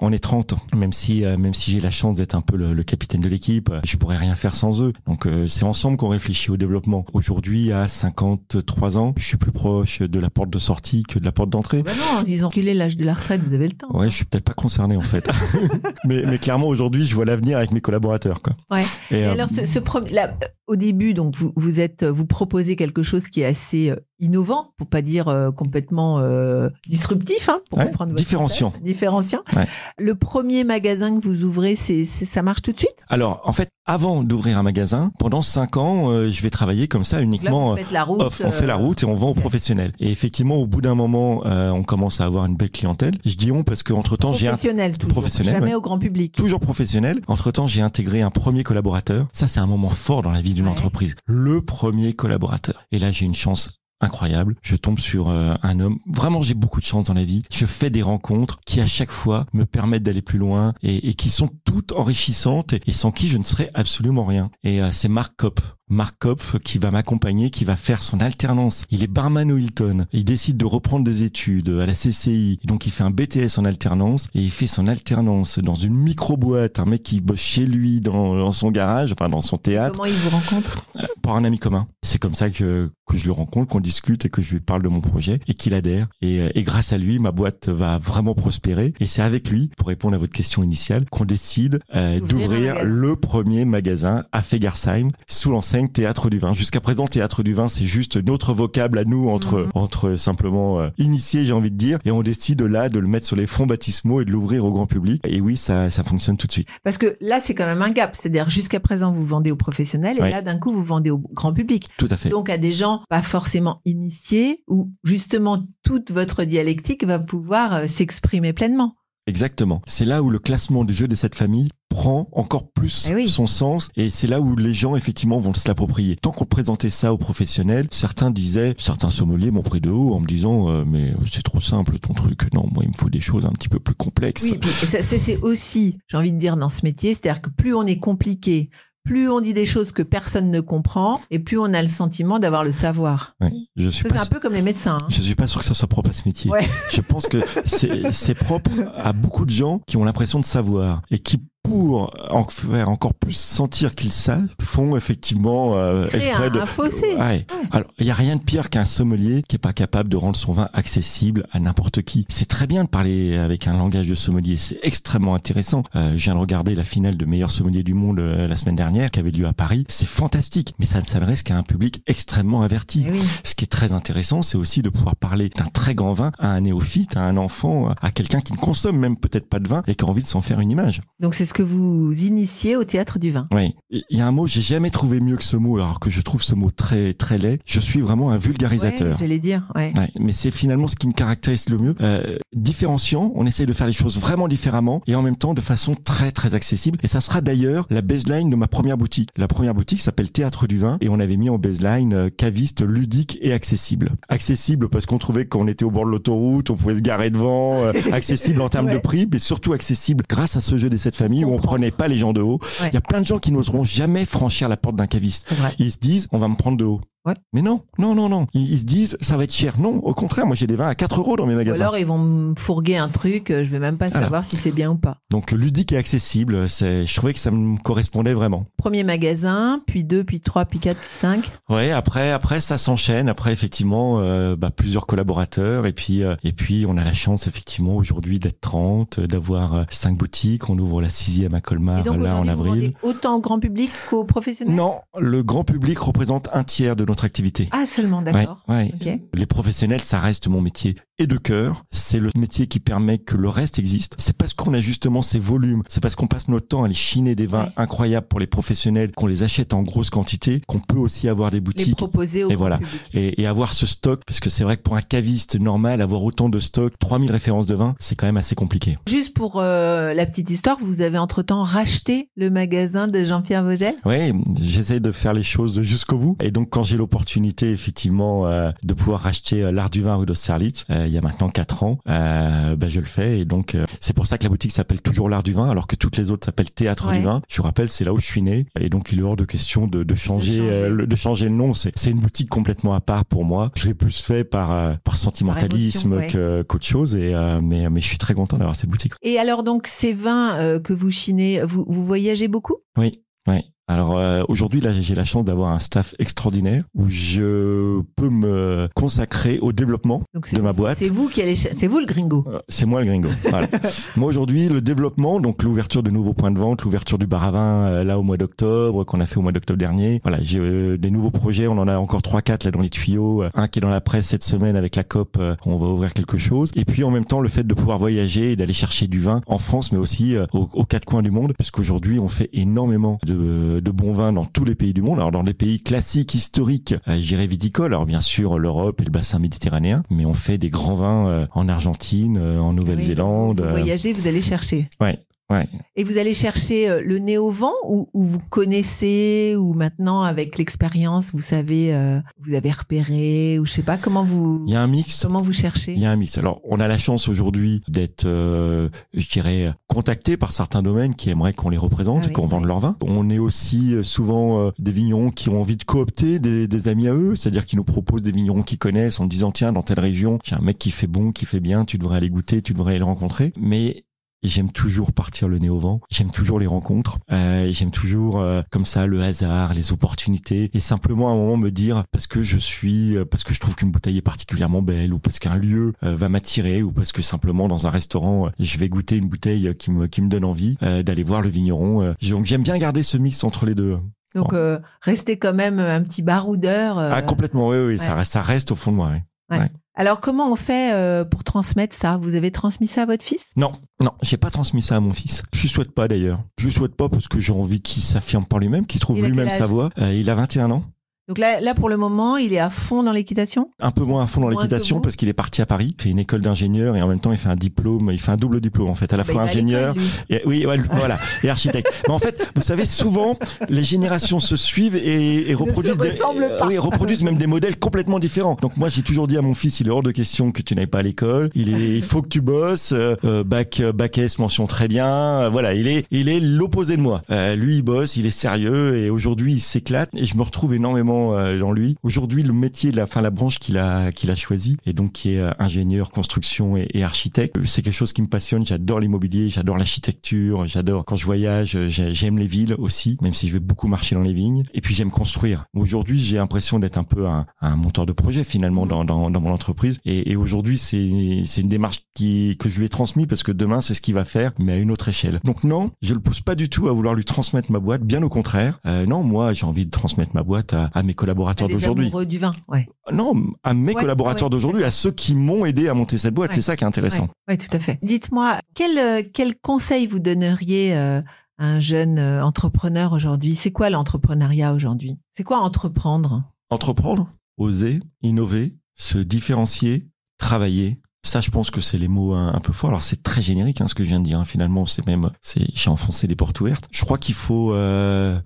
On est 30, même si euh, même si j'ai la chance d'être un peu le, le capitaine de l'équipe, euh, je pourrais rien faire sans eux. Donc euh, c'est ensemble qu'on réfléchit au développement. Aujourd'hui, à 53 ans, je suis plus proche de la porte de sortie que de la porte d'entrée. Bah non, ils ont reculé l'âge de la retraite, vous avez le temps. Ouais, je suis peut-être pas concerné en fait. mais, mais clairement aujourd'hui, je vois l'avenir avec mes collaborateurs quoi. Ouais. Et, Et euh, alors, ce, ce premier- là, au début, donc vous, vous êtes, vous proposez quelque chose qui est assez euh, innovant, pour pas dire euh, complètement euh, disruptif, hein, pour Ouais, comprendre votre différenciant. message. Différenciant. Ouais. Le premier magasin que vous ouvrez, c'est, ça marche tout de suite? alors en fait, avant d'ouvrir un magasin, pendant cinq ans, euh, je vais travailler comme ça là, uniquement. faites la route. off. On fait la euh, route et on vend aux professionnels. Et effectivement, au bout d'un moment, euh, on commence à avoir une belle clientèle. Je dis on parce qu'entre temps, j'ai un professionnel, toujours, professionnel, jamais ouais. au grand public. toujours professionnel. Entre temps, j'ai intégré un premier collaborateur. Ça, c'est un moment fort dans la vie d'une entreprise. Le premier collaborateur. Et là, j'ai une chance incroyable. Je tombe sur euh, un homme. Vraiment, j'ai beaucoup de chance dans la vie. Je fais des rencontres qui, à chaque fois, me permettent d'aller plus loin et, qui sont toutes enrichissantes et, et sans qui je ne serais absolument rien. Et euh, c'est Marc Kopp. Marc Kopf qui va m'accompagner, qui va faire son alternance. Il est barman au Hilton. Il décide de reprendre des études à la CCI. Donc il fait un BTS en alternance et il fait son alternance dans une micro-boîte. Un mec qui bosse chez lui dans, dans son garage, enfin dans son théâtre, Comment ils vous rencontrent par un ami commun. C'est comme ça que, que je le rencontre, qu'on discute et que je lui parle de mon projet et qu'il adhère. Et, euh, et grâce à lui, ma boîte va vraiment prospérer. Et c'est avec lui, pour répondre à votre question initiale, qu'on décide euh, D'ouvrir le premier magasin à Fegersheim sous l'enseigne Théâtre du Vin. Jusqu'à présent, Théâtre du Vin, c'est juste notre vocable à nous entre, Mhm. entre simplement euh, initiés, j'ai envie de dire. Et on décide là de le mettre sur les fonds baptismaux et de l'ouvrir au grand public. Et oui, ça, ça fonctionne tout de suite. Parce que là, c'est quand même un gap. C'est-à-dire, jusqu'à présent, vous vendez aux professionnels et là, d'un coup, vous vendez au grand public. Tout à fait. Donc, à des gens pas forcément initiés où, justement, toute votre dialectique va pouvoir euh, s'exprimer pleinement. Exactement. C'est là où le classement du jeu de cette famille prend encore plus Eh oui. son sens et c'est là où les gens effectivement vont se l'approprier. Tant qu'on présentait ça aux professionnels, certains disaient, certains sommeliers m'ont pris de haut en me disant euh, mais c'est trop simple ton truc. Non, moi il me faut des choses un petit peu plus complexes. Oui, c'est aussi, j'ai envie de dire, dans ce métier, c'est-à-dire que plus on est compliqué, plus on dit des choses que personne ne comprend, et plus on a le sentiment d'avoir le savoir. Je suis c'est un peu comme les médecins. hein. Je suis pas sûr que ça soit propre à ce métier. Ouais. Je pense que c'est propre à beaucoup de gens qui ont l'impression de savoir et qui pour en faire encore plus sentir qu'ils savent, font effectivement euh, exprès de. un fossé. Ouais. Alors, il y a rien de pire qu'un sommelier qui est pas capable de rendre son vin accessible à n'importe qui. C'est très bien de parler avec un langage de sommelier. C'est extrêmement intéressant. Euh, je viens de regarder la finale de meilleur sommelier du monde euh, la semaine dernière qui avait lieu à Paris. C'est fantastique, mais ça ne s'adresse qu'à un public extrêmement averti. Eh oui. Ce qui est très intéressant, c'est aussi de pouvoir parler d'un très grand vin à un néophyte, à un enfant, à quelqu'un qui ne consomme même peut-être pas de vin et qui a envie de s'en faire une image. Donc c'est ce que vous initiez au théâtre du vin. Oui. Il y a un mot, j'ai jamais trouvé mieux que ce mot, alors que je trouve ce mot très très laid. Je suis vraiment un vulgarisateur. Ouais, J'allais dire, ouais. Ouais, mais c'est finalement ce qui me caractérise le mieux. Euh, différenciant, on essaye de faire les choses vraiment différemment et en même temps de façon très très accessible. Et ça sera d'ailleurs la baseline de ma première boutique. La première boutique s'appelle Théâtre du Vin et on avait mis en baseline euh, caviste ludique et accessible. Accessible parce qu'on trouvait qu'on était au bord de l'autoroute, on pouvait se garer devant. euh, accessible en termes Ouais. de prix, mais surtout accessible grâce à ce jeu des sept familles où on prenait pas les gens de haut. Il Ouais. y a plein de gens qui n'oseront jamais franchir la porte d'un caviste. Ils se disent, on va me prendre de haut. Ouais. Mais non, non, non, non. Ils, ils se disent, ça va être cher. Non, au contraire, moi j'ai des vins à 4 euros dans mes Ou magasins. alors ils vont me fourguer un truc, euh, je vais même pas Voilà. savoir si c'est bien ou pas. Donc ludique et accessible, c'est, je trouvais que ça me correspondait vraiment. Premier magasin, puis deux, puis trois, puis quatre, puis cinq. Ouais, après, après ça s'enchaîne. Après effectivement, euh, bah, plusieurs collaborateurs et puis euh, et puis on a la chance effectivement aujourd'hui d'être 30, euh, d'avoir cinq boutiques. On ouvre la sixième à Colmar donc là en vous avril. autant au grand public qu'aux professionnels? Non, le grand public représente un tiers de notre activité. Ah seulement, d'accord. Ouais, ouais. Ok. Les professionnels, ça reste mon métier et de cœur. C'est le métier qui permet que le reste existe. C'est parce qu'on a justement ces volumes, c'est parce qu'on passe notre temps à aller chiner des vins incroyables pour les professionnels, qu'on les achète en grosse quantité, qu'on peut aussi avoir des Les boutiques proposer au Et voilà. public. et, et avoir ce stock, parce que c'est vrai que pour un caviste normal, avoir autant de stock, 3000 références de vin, c'est quand même assez compliqué. Juste pour euh, la petite histoire, vous avez entre-temps racheté le magasin de Jean-Pierre Vogel? Oui, j'essaie de faire les choses jusqu'au bout. Et donc, quand j'ai l'opportunité, effectivement, euh, de pouvoir racheter euh, l'art du vin rue d'Austerlitz, euh, il y a maintenant quatre ans, euh, ben, je le fais. Et donc, euh, c'est pour ça que la boutique s'appelle toujours l'art du vin, alors que toutes les autres s'appellent Théâtre Ouais. du vin. Je vous rappelle, c'est là où je suis né. Et donc, il est hors de question de, de changer, De changer. euh, le, de changer le nom. C'est, c'est une boutique complètement à part pour moi. Je l'ai plus fait par, euh, par sentimentalisme Par émotion, que, qu'autre chose. Et, euh, mais, mais je suis très content d'avoir cette boutique. Et alors donc ces vins que vous chinez, vous, vous voyagez beaucoup? Oui, oui. Alors euh, aujourd'hui, là, j'ai la chance d'avoir un staff extraordinaire où je peux me consacrer au développement Donc de ma boîte. C'est vous qui allez, c'est vous le gringo. Euh, C'est moi le gringo. Voilà. moi aujourd'hui, le développement, donc l'ouverture de nouveaux points de vente, l'ouverture du bar à vin euh, là au mois d'octobre qu'on a fait au mois d'octobre dernier. Voilà, j'ai euh, des nouveaux projets. On en a encore trois, quatre là dans les tuyaux. Un qui est dans la presse cette semaine avec la COP. on va ouvrir quelque chose. Et puis en même temps, le fait de pouvoir voyager et d'aller chercher du vin en France, mais aussi aux, aux quatre coins du monde, parce qu'aujourd'hui on fait énormément de, de bons vins dans tous les pays du monde. Alors dans les pays classiques, historiques, euh, je dirais viticoles. Alors bien sûr l'Europe et le bassin méditerranéen, mais on fait des grands vins euh, en Argentine, euh, en Nouvelle-Zélande. Vous euh, voyagez, vous allez chercher. ouais, ouais. Et vous allez chercher euh, le nez au vent ou, ou vous connaissez ou maintenant avec l'expérience vous savez euh, vous avez repéré ou je sais pas comment vous Il y a un mix. comment vous cherchez? Il y a un mix. Alors, on a la chance aujourd'hui d'être, euh, je dirais, contacté par certains domaines qui aimeraient qu'on les représente, Ah oui, qu'on vende leur vin. On est aussi euh, souvent euh, des vignerons qui ont envie de coopter des, des amis à eux, c'est-à-dire qui nous proposent des vignerons qu'ils connaissent en disant tiens dans telle région j'ai un mec qui fait bon, qui fait bien, tu devrais aller goûter, tu devrais aller le rencontrer. Mais J'aime toujours partir le nez au vent. J'aime toujours les rencontres. Euh, j'aime toujours euh, comme ça le hasard, les opportunités, et simplement à un moment me dire parce que je suis, euh, parce que je trouve qu'une bouteille est particulièrement belle, ou parce qu'un lieu euh, va m'attirer, ou parce que simplement dans un restaurant euh, je vais goûter une bouteille euh, qui me qui me donne envie euh, d'aller voir le vigneron. euh. donc j'aime bien garder ce mix entre les deux. Donc euh, restez quand même un petit baroudeur. Ah complètement, oui, oui, ça ouais. reste, ça reste au fond de moi. oui. Alors comment on fait euh, pour transmettre ça? Vous avez transmis ça à votre fils? Non, non, j'ai pas transmis ça à mon fils. Je lui souhaite pas d'ailleurs. Je lui souhaite pas parce que j'ai envie qu'il s'affirme par lui-même, qu'il trouve lui-même sa voix. Euh, il a 21 ans. Donc là, là, pour le moment, il est à fond dans l'équitation? Un peu moins à fond dans l'équitation parce qu'il est parti à Paris, il fait une école d'ingénieur et en même temps il fait un diplôme, il fait un double diplôme en fait, à la Bah, fois ingénieur et, oui, ouais, voilà, et architecte. Mais en fait, vous savez, souvent, les générations se suivent et, et reproduisent, se des, pas. oui, reproduisent même des modèles complètement différents. Donc moi, j'ai toujours dit à mon fils, il est hors de question que tu n'ailles pas à l'école. Il est, il faut que tu bosses. euh, euh, bac, bac S, mention très bien. Euh, voilà, il est, il est l'opposé de moi. Euh, lui, il bosse, il est sérieux et aujourd'hui, il s'éclate et je me retrouve énormément euh, dans lui. Aujourd'hui, le métier, la, enfin la branche qu'il a, qu'il a choisi et donc qui est euh, ingénieur, construction et, et architecte, c'est quelque chose qui me passionne. J'adore l'immobilier, j'adore l'architecture, j'adore quand je voyage, euh, j'ai- j'aime les villes aussi, même si je vais beaucoup marcher dans les vignes. Et puis j'aime construire. Aujourd'hui, j'ai l'impression d'être un peu un, un monteur de projet finalement dans, dans, dans mon entreprise. Et, et aujourd'hui, c'est c'est une démarche qui que je lui ai transmise parce que demain, c'est ce qu'il va faire, mais à une autre échelle. Donc non, je le pousse pas du tout à vouloir lui transmettre ma boîte. Bien au contraire. Euh, non, moi, j'ai envie de transmettre ma boîte à, à mes collaborateurs d'aujourd'hui. du vin, ouais. Non, à mes Ouais, collaborateurs ouais, d'aujourd'hui, à ceux qui m'ont aidé à monter cette boîte. C'est ça qui est intéressant. Oui, tout à fait. Dites-moi, quel, euh, quel conseil vous donneriez euh, à un jeune euh, entrepreneur aujourd'hui? C'est quoi l'entrepreneuriat aujourd'hui? C'est quoi entreprendre? Entreprendre, oser, innover, se différencier, travailler. Ça, je pense que c'est les mots un, un peu forts. Alors, c'est très générique, hein, ce que je viens de dire. hein. Finalement, c'est même, c'est, j'ai enfoncé des portes ouvertes. Je crois qu'il faut, euh,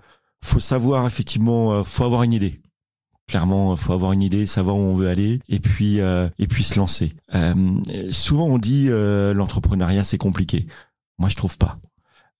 faut savoir effectivement, euh, faut avoir une idée. Clairement, faut avoir une idée, savoir où on veut aller, et puis, euh, et puis se lancer. Euh, souvent, on dit euh, l'entrepreneuriat c'est compliqué. Moi, je trouve pas.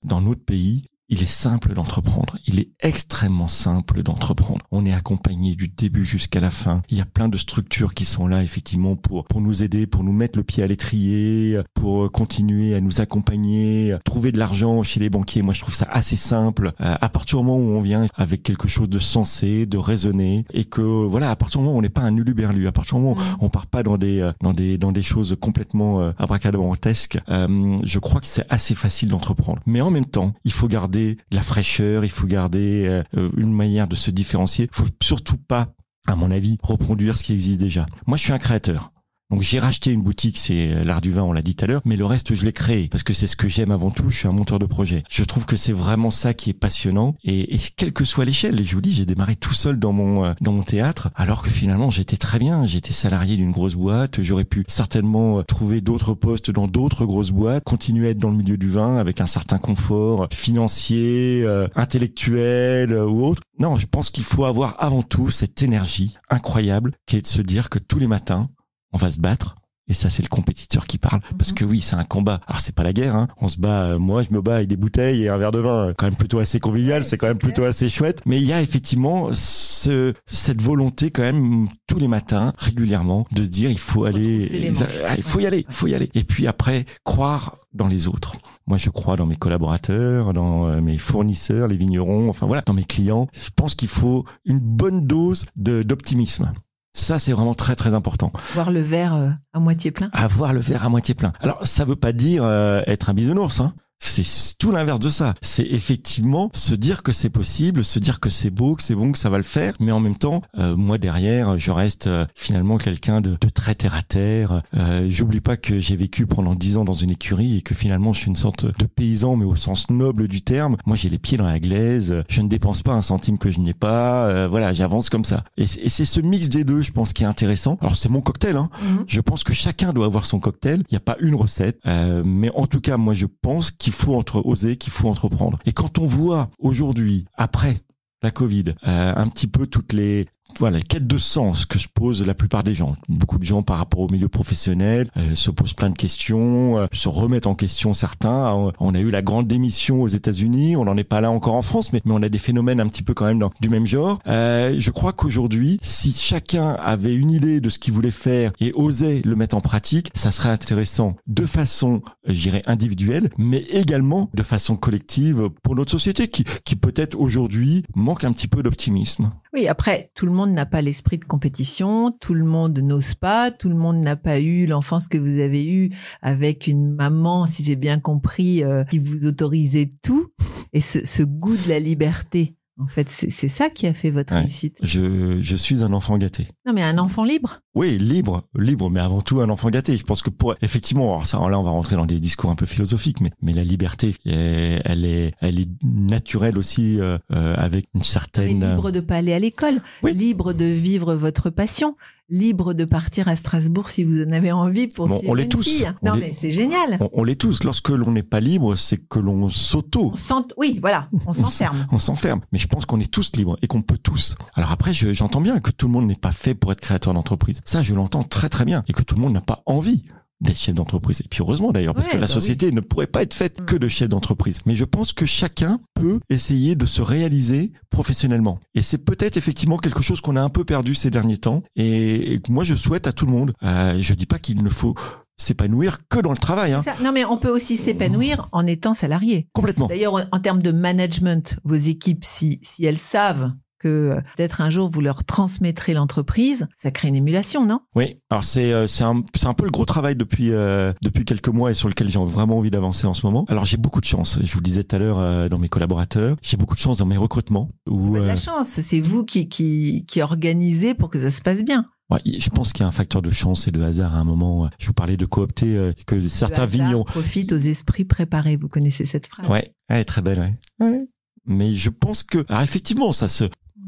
Dans notre pays, il est simple d'entreprendre. Il est extrêmement simple d'entreprendre. On est accompagné du début jusqu'à la fin. Il y a plein de structures qui sont là, effectivement, pour, pour nous aider, pour nous mettre le pied à l'étrier, pour continuer à nous accompagner, trouver de l'argent chez les banquiers. Moi, je trouve ça assez simple. Euh, à partir du moment où on vient avec quelque chose de sensé, de raisonné, et que, voilà, à partir du moment où on n'est pas un uluberlu, à partir du moment où on part pas dans des, euh, dans des, dans des choses complètement euh, abracadabrantesques, euh, je crois que c'est assez facile d'entreprendre. Mais en même temps, il faut garder la fraîcheur, il faut garder euh, une manière de se différencier. Il faut surtout pas, à mon avis, reproduire ce qui existe déjà. Moi, je suis un créateur. Donc j'ai racheté une boutique, c'est l'art du vin, on l'a dit tout à l'heure, mais le reste je l'ai créé parce que c'est ce que j'aime avant tout. Je suis un monteur de projet. Je trouve que c'est vraiment ça qui est passionnant et, et quelle que soit l'échelle. Et je vous dis, j'ai démarré tout seul dans mon euh, dans mon théâtre, alors que finalement j'étais très bien. J'étais salarié d'une grosse boîte. J'aurais pu certainement euh, trouver d'autres postes dans d'autres grosses boîtes, continuer à être dans le milieu du vin avec un certain confort financier, euh, intellectuel euh, ou autre. Non, je pense qu'il faut avoir avant tout cette énergie incroyable qui est de se dire que tous les matins on va se battre. Et ça, c'est le compétiteur qui parle. Parce que oui, c'est un combat. Alors, c'est pas la guerre, hein. On se bat, euh, moi, je me bats avec des bouteilles et un verre de vin. euh, Quand même plutôt assez convivial, c'est quand même plutôt assez chouette. Mais il y a effectivement ce, cette volonté, quand même, tous les matins, régulièrement, de se dire, il faut aller. Ah, il faut y aller, il faut y aller. Et puis après, croire dans les autres. Moi, je crois dans mes collaborateurs, dans euh, mes fournisseurs, les vignerons, enfin voilà, dans mes clients. Je pense qu'il faut une bonne dose d'optimisme. Ça, c'est vraiment très très important. Voir le verre euh, à moitié plein Avoir le verre à moitié plein. Alors, ça veut pas dire euh, être un bisounours, hein. C'est tout l'inverse de ça. C'est effectivement se dire que c'est possible, se dire que c'est beau, que c'est bon, que ça va le faire. Mais en même temps, euh, moi derrière, je reste euh, finalement quelqu'un de, de très terre à terre. Euh, J'oublie pas que j'ai vécu pendant dix ans dans une écurie et que finalement je suis une sorte de paysan, mais au sens noble du terme. Moi, j'ai les pieds dans la glaise. Je ne dépense pas un centime que je n'ai pas. Euh, voilà, j'avance comme ça. Et, c'est- et c'est ce mix des deux, je pense, qui est intéressant. Alors c'est mon cocktail, hein. Mhm. Je pense que chacun doit avoir son cocktail. Il n'y a pas une recette, Euh, mais en tout cas, moi, je pense qu'il faut entre oser, qu'il faut entreprendre. Et quand on voit aujourd'hui, après la Covid, euh, un petit peu toutes les voilà, les quêtes de sens que se posent la plupart des gens. Beaucoup de gens par rapport au milieu professionnel euh, se posent plein de questions, euh, se remettent en question certains. On- On a eu la grande démission aux États-Unis, on n'en est pas là encore en France, mais, mais on a des phénomènes un petit peu quand même dans- du même genre. Euh, je crois qu'aujourd'hui, si chacun avait une idée de ce qu'il voulait faire et osait le mettre en pratique, ça serait intéressant de façon, euh, je dirais, individuelle, mais également de façon collective pour notre société qui, qui peut-être aujourd'hui manque un petit peu d'optimisme. Oui, après, tout le monde n'a pas l'esprit de compétition, tout le monde n'ose pas, tout le monde n'a pas eu l'enfance que vous avez eue avec une maman, si j'ai bien compris, euh, qui vous autorisait tout. Et ce, ce goût de la liberté, en fait, c'est ça qui a fait votre Ouais. réussite. Je, je suis un enfant gâté. Non, mais un enfant libre? Oui, libre, libre, mais avant tout un enfant gâté. Je pense que pour effectivement, alors ça, là, on va rentrer dans des discours un peu philosophiques, mais mais la liberté, elle, elle est, elle est naturelle aussi euh, euh, avec une Mais certaine. libre de pas aller à l'école, Oui. libre de vivre votre passion, libre de partir à Strasbourg si vous en avez envie pour Bon, on l'est tous. fille. On Non mais c'est génial. On, on l'est tous. Lorsque l'on n'est pas libre, c'est que l'on s'auto oui, voilà, on s'enferme. on s'enferme. Mais je pense qu'on est tous libres et qu'on peut tous. Alors après, je- j'entends bien que tout le monde n'est pas fait pour être créateur d'entreprise. Ça, je l'entends très très bien. Et que tout le monde n'a pas envie d'être chef d'entreprise. Et puis heureusement d'ailleurs, parce Ouais, que la bah société ne pourrait pas être faite que de chefs d'entreprise. Mais je pense que chacun peut essayer de se réaliser professionnellement. Et c'est peut-être effectivement quelque chose qu'on a un peu perdu ces derniers temps. Et, et moi, je souhaite à tout le monde. Euh, je dis pas qu'il ne faut s'épanouir que dans le travail. Hein. Non mais on peut aussi s'épanouir en étant salarié. Complètement. D'ailleurs, en- en termes de management, vos équipes, si, si elles savent que euh, peut-être un jour vous leur transmettrez l'entreprise, ça crée une émulation, non? Oui, alors c'est euh, c'est un un peu le gros travail depuis euh, depuis quelques mois et sur lequel j'ai vraiment envie d'avancer en ce moment. Alors j'ai beaucoup de chance. Je vous le disais tout à l'heure euh, dans mes collaborateurs, j'ai beaucoup de chance dans mes recrutements. Où, de la chance, c'est vous qui, qui, qui organisez pour que ça se passe bien. ouais, je pense qu'il y a un facteur de chance et de hasard à un moment. Je vous parlais de coopter que certains Le hasard vignons. profite aux esprits préparés. Vous connaissez cette phrase? Ouais, elle est très belle. Ouais. Ouais. Mais je pense que alors effectivement ça se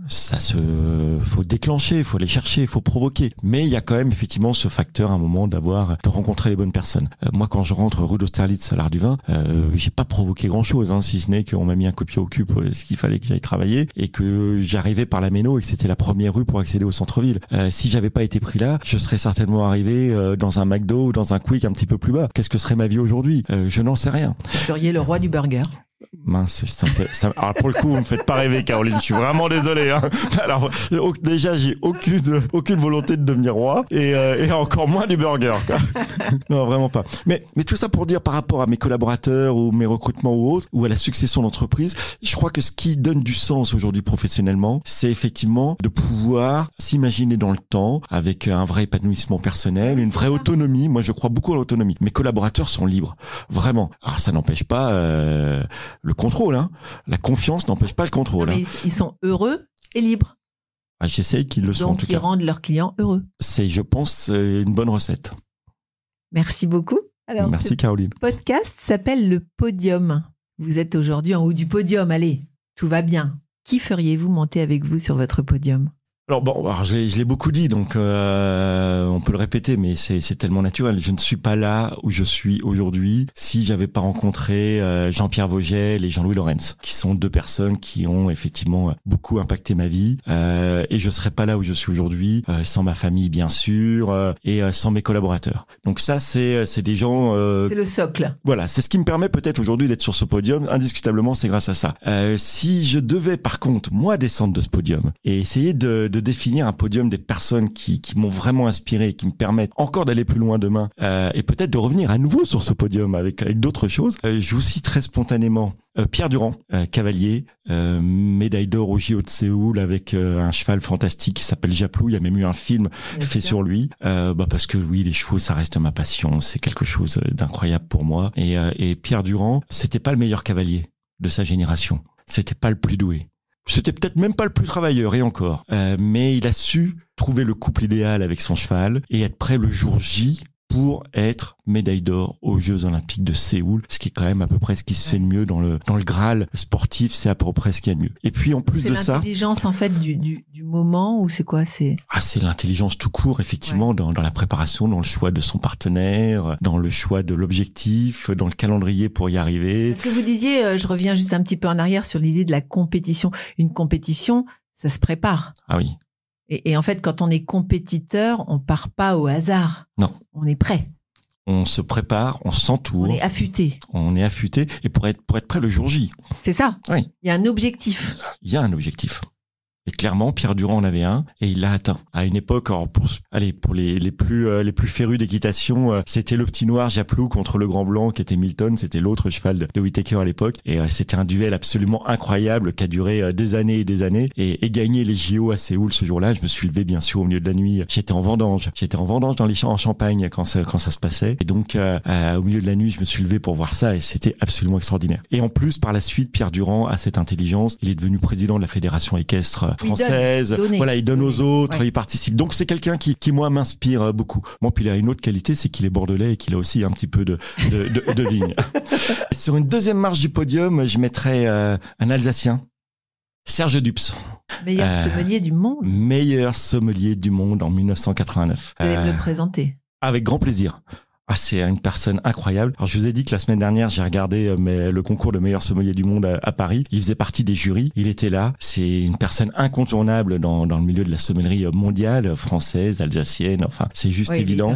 ça se faut déclencher, faut aller chercher, faut provoquer. Mais il y a quand même effectivement ce facteur à un moment d'avoir de rencontrer les bonnes personnes. Euh, moi quand je rentre rue d'Austerlitz à l'art du vin, euh, j'ai pas provoqué grand chose, hein, si ce n'est qu'on m'a mis un copier au cube euh, ce qu'il fallait que j'aille travailler et que j'arrivais par la Méno et que c'était la première rue pour accéder au centre-ville. Euh, si j'avais pas été pris là, je serais certainement arrivé dans un McDo ou dans un Quick un petit peu plus bas. Qu'est-ce que serait ma vie aujourd'hui? Je n'en sais rien. Vous seriez le roi du burger. Mince, ça me fait- ça- alors pour le coup, vous me faites pas rêver, Caroline. Je suis vraiment désolé. Hein. Alors déjà, j'ai aucune aucune volonté de devenir roi et, euh, et encore moins du burger. Quoi. Non, vraiment pas. Mais mais tout ça pour dire par rapport à mes collaborateurs ou mes recrutements ou autres ou à la succession d'entreprise, je crois que ce qui donne du sens aujourd'hui professionnellement, c'est effectivement de pouvoir s'imaginer dans le temps avec un vrai épanouissement personnel, une vraie autonomie. Moi, je crois beaucoup à l'autonomie. Mes collaborateurs sont libres, vraiment. Alors ça n'empêche pas euh, le contrôle. Hein. La confiance n'empêche pas le Non, contrôle. mais hein. ils, ils sont heureux et libres. Ah, J'essaye qu'ils le soient en Donc tout ils cas. rendent leurs clients heureux. C'est, je pense, euh, une bonne recette. Merci beaucoup. Alors, Merci Caroline. ce podcast s'appelle Le Podium. Vous êtes aujourd'hui en haut du podium. Allez, tout va bien. Qui feriez-vous monter avec vous sur votre podium? Alors bon, alors je l'ai je l'ai beaucoup dit, donc euh, on peut le répéter, mais c'est c'est tellement naturel. Je ne suis pas là où je suis aujourd'hui si j'avais pas rencontré euh, Jean-Pierre Vogel et Jean-Louis Lorenz, qui sont deux personnes qui ont effectivement beaucoup impacté ma vie. Euh, et je serais pas là où je suis aujourd'hui euh, sans ma famille, bien sûr, euh, et euh, sans mes collaborateurs. Donc ça, c'est c'est des gens euh, C'est le socle. voilà, c'est ce qui me permet peut-être aujourd'hui d'être sur ce podium. Indiscutablement, c'est grâce à ça. Euh, si je devais, par contre, moi descendre de ce podium et essayer de, de définir un podium des personnes qui, qui m'ont vraiment inspiré, et qui me permettent encore d'aller plus loin demain, euh, et peut-être de revenir à nouveau sur ce podium avec, avec d'autres choses, euh, je vous citerai spontanément euh, Pierre Durand, euh, cavalier, euh, médaille d'or au JO de Séoul avec euh, un cheval fantastique qui s'appelle Japlou. Il y a même eu un film Bien fait sûr. sur lui. Bah parce que oui les chevaux ça reste ma passion. C'est quelque chose d'incroyable pour moi. Et, et Pierre Durand c'était pas le meilleur cavalier de sa génération. C'était pas le plus doué c'était peut-être même pas le plus travailleur et encore. Euh, mais il a su trouver le couple idéal avec son cheval et être prêt le jour J pour être médaille d'or aux Jeux Olympiques de Séoul, ce qui est quand même à peu près ce qui se fait de mieux dans le dans le Graal sportif, c'est à peu près ce qu'il y a de mieux. Et puis en plus C'est de ça, l'intelligence en fait du, du, du moment ou c'est quoi C'est? Ah, c'est l'intelligence tout court, effectivement, dans, dans la préparation, dans le choix de son partenaire, dans le choix de l'objectif, dans le calendrier pour y arriver. Parce que vous disiez, euh, je reviens juste un petit peu en arrière sur l'idée de la compétition. Une compétition, ça se prépare. Ah oui, Et, et en fait, quand on est compétiteur, on part pas au hasard. Non. On est prêt. on se prépare, on s'entoure, On est affûté. on est affûté, et pour être, pour être prêt le jour J, C'est ça. Oui. Il y a un objectif. il y a un objectif. Et clairement, Pierre Durand en avait un et il l'a atteint. À une époque, alors pour, allez, pour les, les plus euh, les plus férus d'équitation, euh, c'était le petit noir Japlou contre le grand blanc qui était Milton. C'était l'autre cheval de, de Whittaker à l'époque. Et euh, c'était un duel absolument incroyable qui a duré euh, des années et des années. Et, et gagner les JO à Séoul ce jour-là, je me suis levé bien sûr au milieu de la nuit. J'étais en vendange. J'étais en vendange dans les champs en Champagne quand ça quand ça se passait. Et donc euh, euh, au milieu de la nuit, je me suis levé pour voir ça et c'était absolument extraordinaire. Et en plus, par la suite, Pierre Durand a cette intelligence. Il est devenu président de la fédération équestre Il donne, française. voilà, il donne aux autres, Ouais. il participe. Donc c'est quelqu'un qui, qui moi m'inspire euh, beaucoup. Bon, puis il a une autre qualité, c'est qu'il est bordelais et qu'il a aussi un petit peu de de, de, de vigne. Sur une deuxième marche du podium, je mettrais euh, un Alsacien, Serge Dups, Meilleur Euh, sommelier du monde. meilleur sommelier du monde en 1989. Vous allez me Euh, le présenter. avec grand plaisir. Ah, c'est une personne incroyable. Alors, je vous ai dit que la semaine dernière, j'ai regardé euh, mais, le concours de meilleur sommelier du monde à, à Paris. Il faisait partie des jurys. Il était là. C'est une personne incontournable dans, dans le milieu de la sommellerie mondiale, française, alsacienne. Enfin, c'est juste Ouais, évident.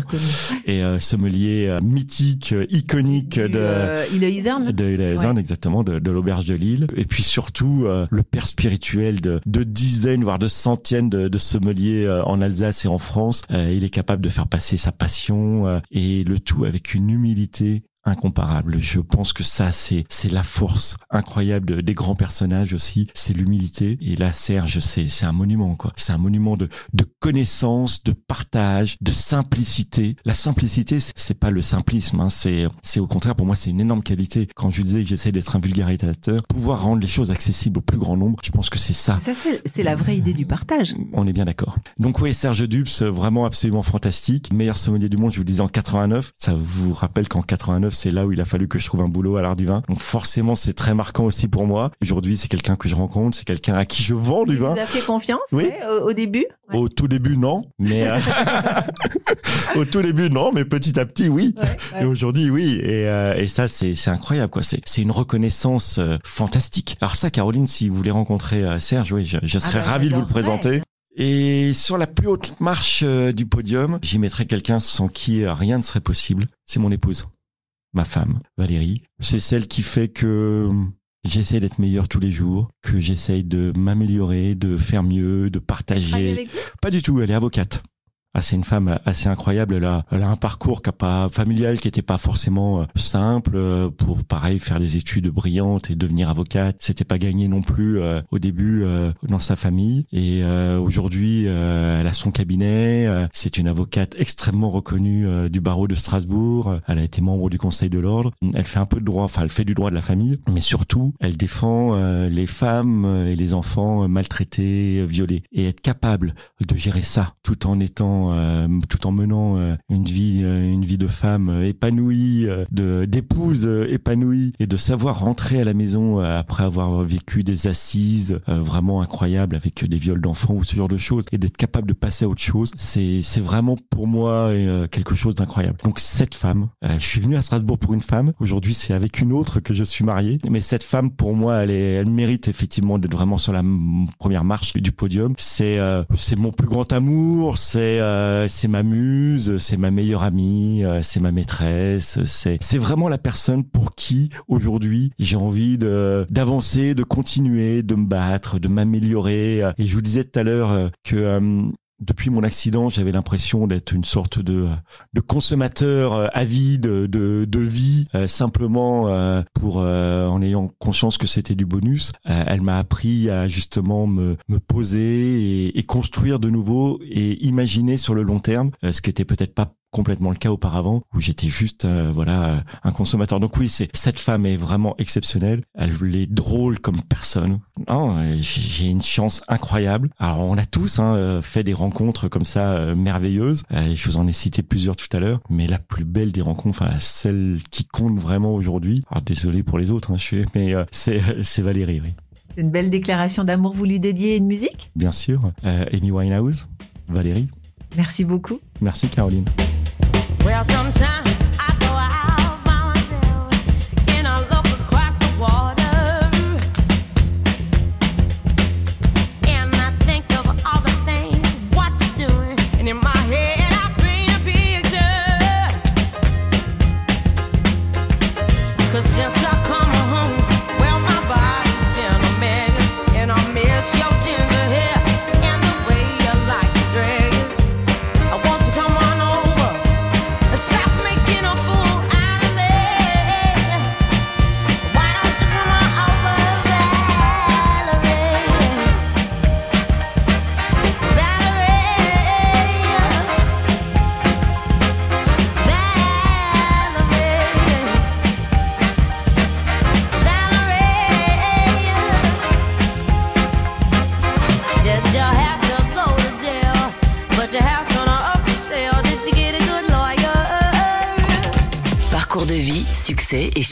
Et euh, sommelier euh, mythique, euh, iconique Du, de... euh, Iserne De zone, exactement, de, de l'auberge de Lille. Et puis surtout, euh, le père spirituel de, de dizaines, voire de centaines de, de sommeliers euh, en Alsace et en France. Euh, il est capable de faire passer sa passion euh, et le tout avec une humilité incomparable. Je pense que ça, c'est c'est la force incroyable de- des grands personnages aussi. C'est l'humilité. Et là, Serge, c'est c'est un monument, quoi. C'est un monument de, de connaissance, de partage, de simplicité. La simplicité, c'est- pas le simplisme. Hein. C'est c'est au contraire, pour moi, c'est une énorme qualité. Quand je disais que j'essaie d'être un vulgarisateur, pouvoir rendre les choses accessibles au plus grand nombre, je pense que c'est ça Ça, c'est c'est la vraie idée du partage. on est bien d'accord. Donc oui, Serge Dubs, vraiment absolument fantastique. Meilleur sommelier du monde, je vous le disais en 89. Ça vous rappelle qu'en 89, c'est là où il a fallu que je trouve un boulot à l'art du vin. Donc forcément, c'est très marquant aussi pour moi. Aujourd'hui, c'est quelqu'un que je rencontre, c'est quelqu'un à qui je vends du vin. vous a fait confiance Oui. ouais, au, au début? Ouais. Au tout début, non, mais euh, au tout début, non, mais petit à petit, oui. Ouais. Et aujourd'hui, oui. Et, euh, et ça, c'est incroyable, quoi. C'est c'est une reconnaissance euh, fantastique. Alors ça, Caroline, si vous voulez rencontrer Serge, oui, je, je serais bah, ravi de vous le présenter. Et sur la plus haute marche du podium, j'y mettrais quelqu'un sans qui rien ne serait possible. C'est mon épouse, ma femme, Valérie. C'est celle qui fait que j'essaie d'être meilleur tous les jours, que j'essaye de m'améliorer, de faire mieux, de partager. Pas du tout, elle est avocate. Ah, c'est une femme assez incroyable. Elle a, elle a un parcours qui a pas familial, qui était pas forcément euh, simple. euh, Pour pareil faire des études brillantes et devenir avocate, c'était pas gagné non plus euh, au début euh, dans sa famille. Et euh, aujourd'hui, euh, elle a son cabinet. c'est une avocate extrêmement reconnue du barreau de Strasbourg. Elle a été membre du Conseil de l'ordre. Elle fait un peu de droit, enfin elle fait du droit de la famille, mais surtout elle défend les femmes et les enfants maltraités, violés, et être capable de gérer ça tout en étant, euh, tout en menant euh, une vie, euh, une vie de femme épanouie, de d'épouse épanouie, et de savoir rentrer à la maison après avoir vécu des assises vraiment incroyables avec des viols d'enfants ou ce genre de choses, et d'être capable de passer à autre chose, c'est c'est vraiment pour moi quelque chose d'incroyable. Donc cette femme, je suis venu à Strasbourg pour une femme. Aujourd'hui, c'est avec une autre que je suis marié, mais cette femme pour moi, elle est, elle mérite effectivement d'être vraiment sur la première marche du podium. C'est euh, c'est mon plus grand amour, c'est euh, c'est ma muse, c'est ma meilleure amie, euh, c'est ma maîtresse, c'est c'est vraiment la personne pour qui aujourd'hui j'ai envie de d'avancer, de continuer, de me battre, de m'améliorer. Et je vous disais tout à l'heure euh, que euh, depuis mon accident, j'avais l'impression d'être une sorte de, de consommateur euh, avide de, de vie, euh, simplement euh, pour euh, en ayant conscience que c'était du bonus. Euh, elle m'a appris à justement me, me poser et, et construire de nouveau et imaginer sur le long terme, euh, ce qui était peut-être pas complètement le cas auparavant où j'étais juste euh, voilà euh, un consommateur. Donc oui c'est cette femme est vraiment exceptionnelle. Elle est drôle comme personne. Non euh, j'ai une chance incroyable. Alors on a tous hein, fait des rencontres comme ça euh, merveilleuses. Euh, je vous en ai cité plusieurs tout à l'heure. Mais la plus belle des rencontres enfin celle qui compte vraiment aujourd'hui alors désolé pour les autres hein, je suis mais c'est c'est Valérie oui. C'est une belle déclaration d'amour. Vous lui dédiez une musique? Bien sûr. Amy Winehouse Valérie. Merci beaucoup. merci Caroline Well, sometimes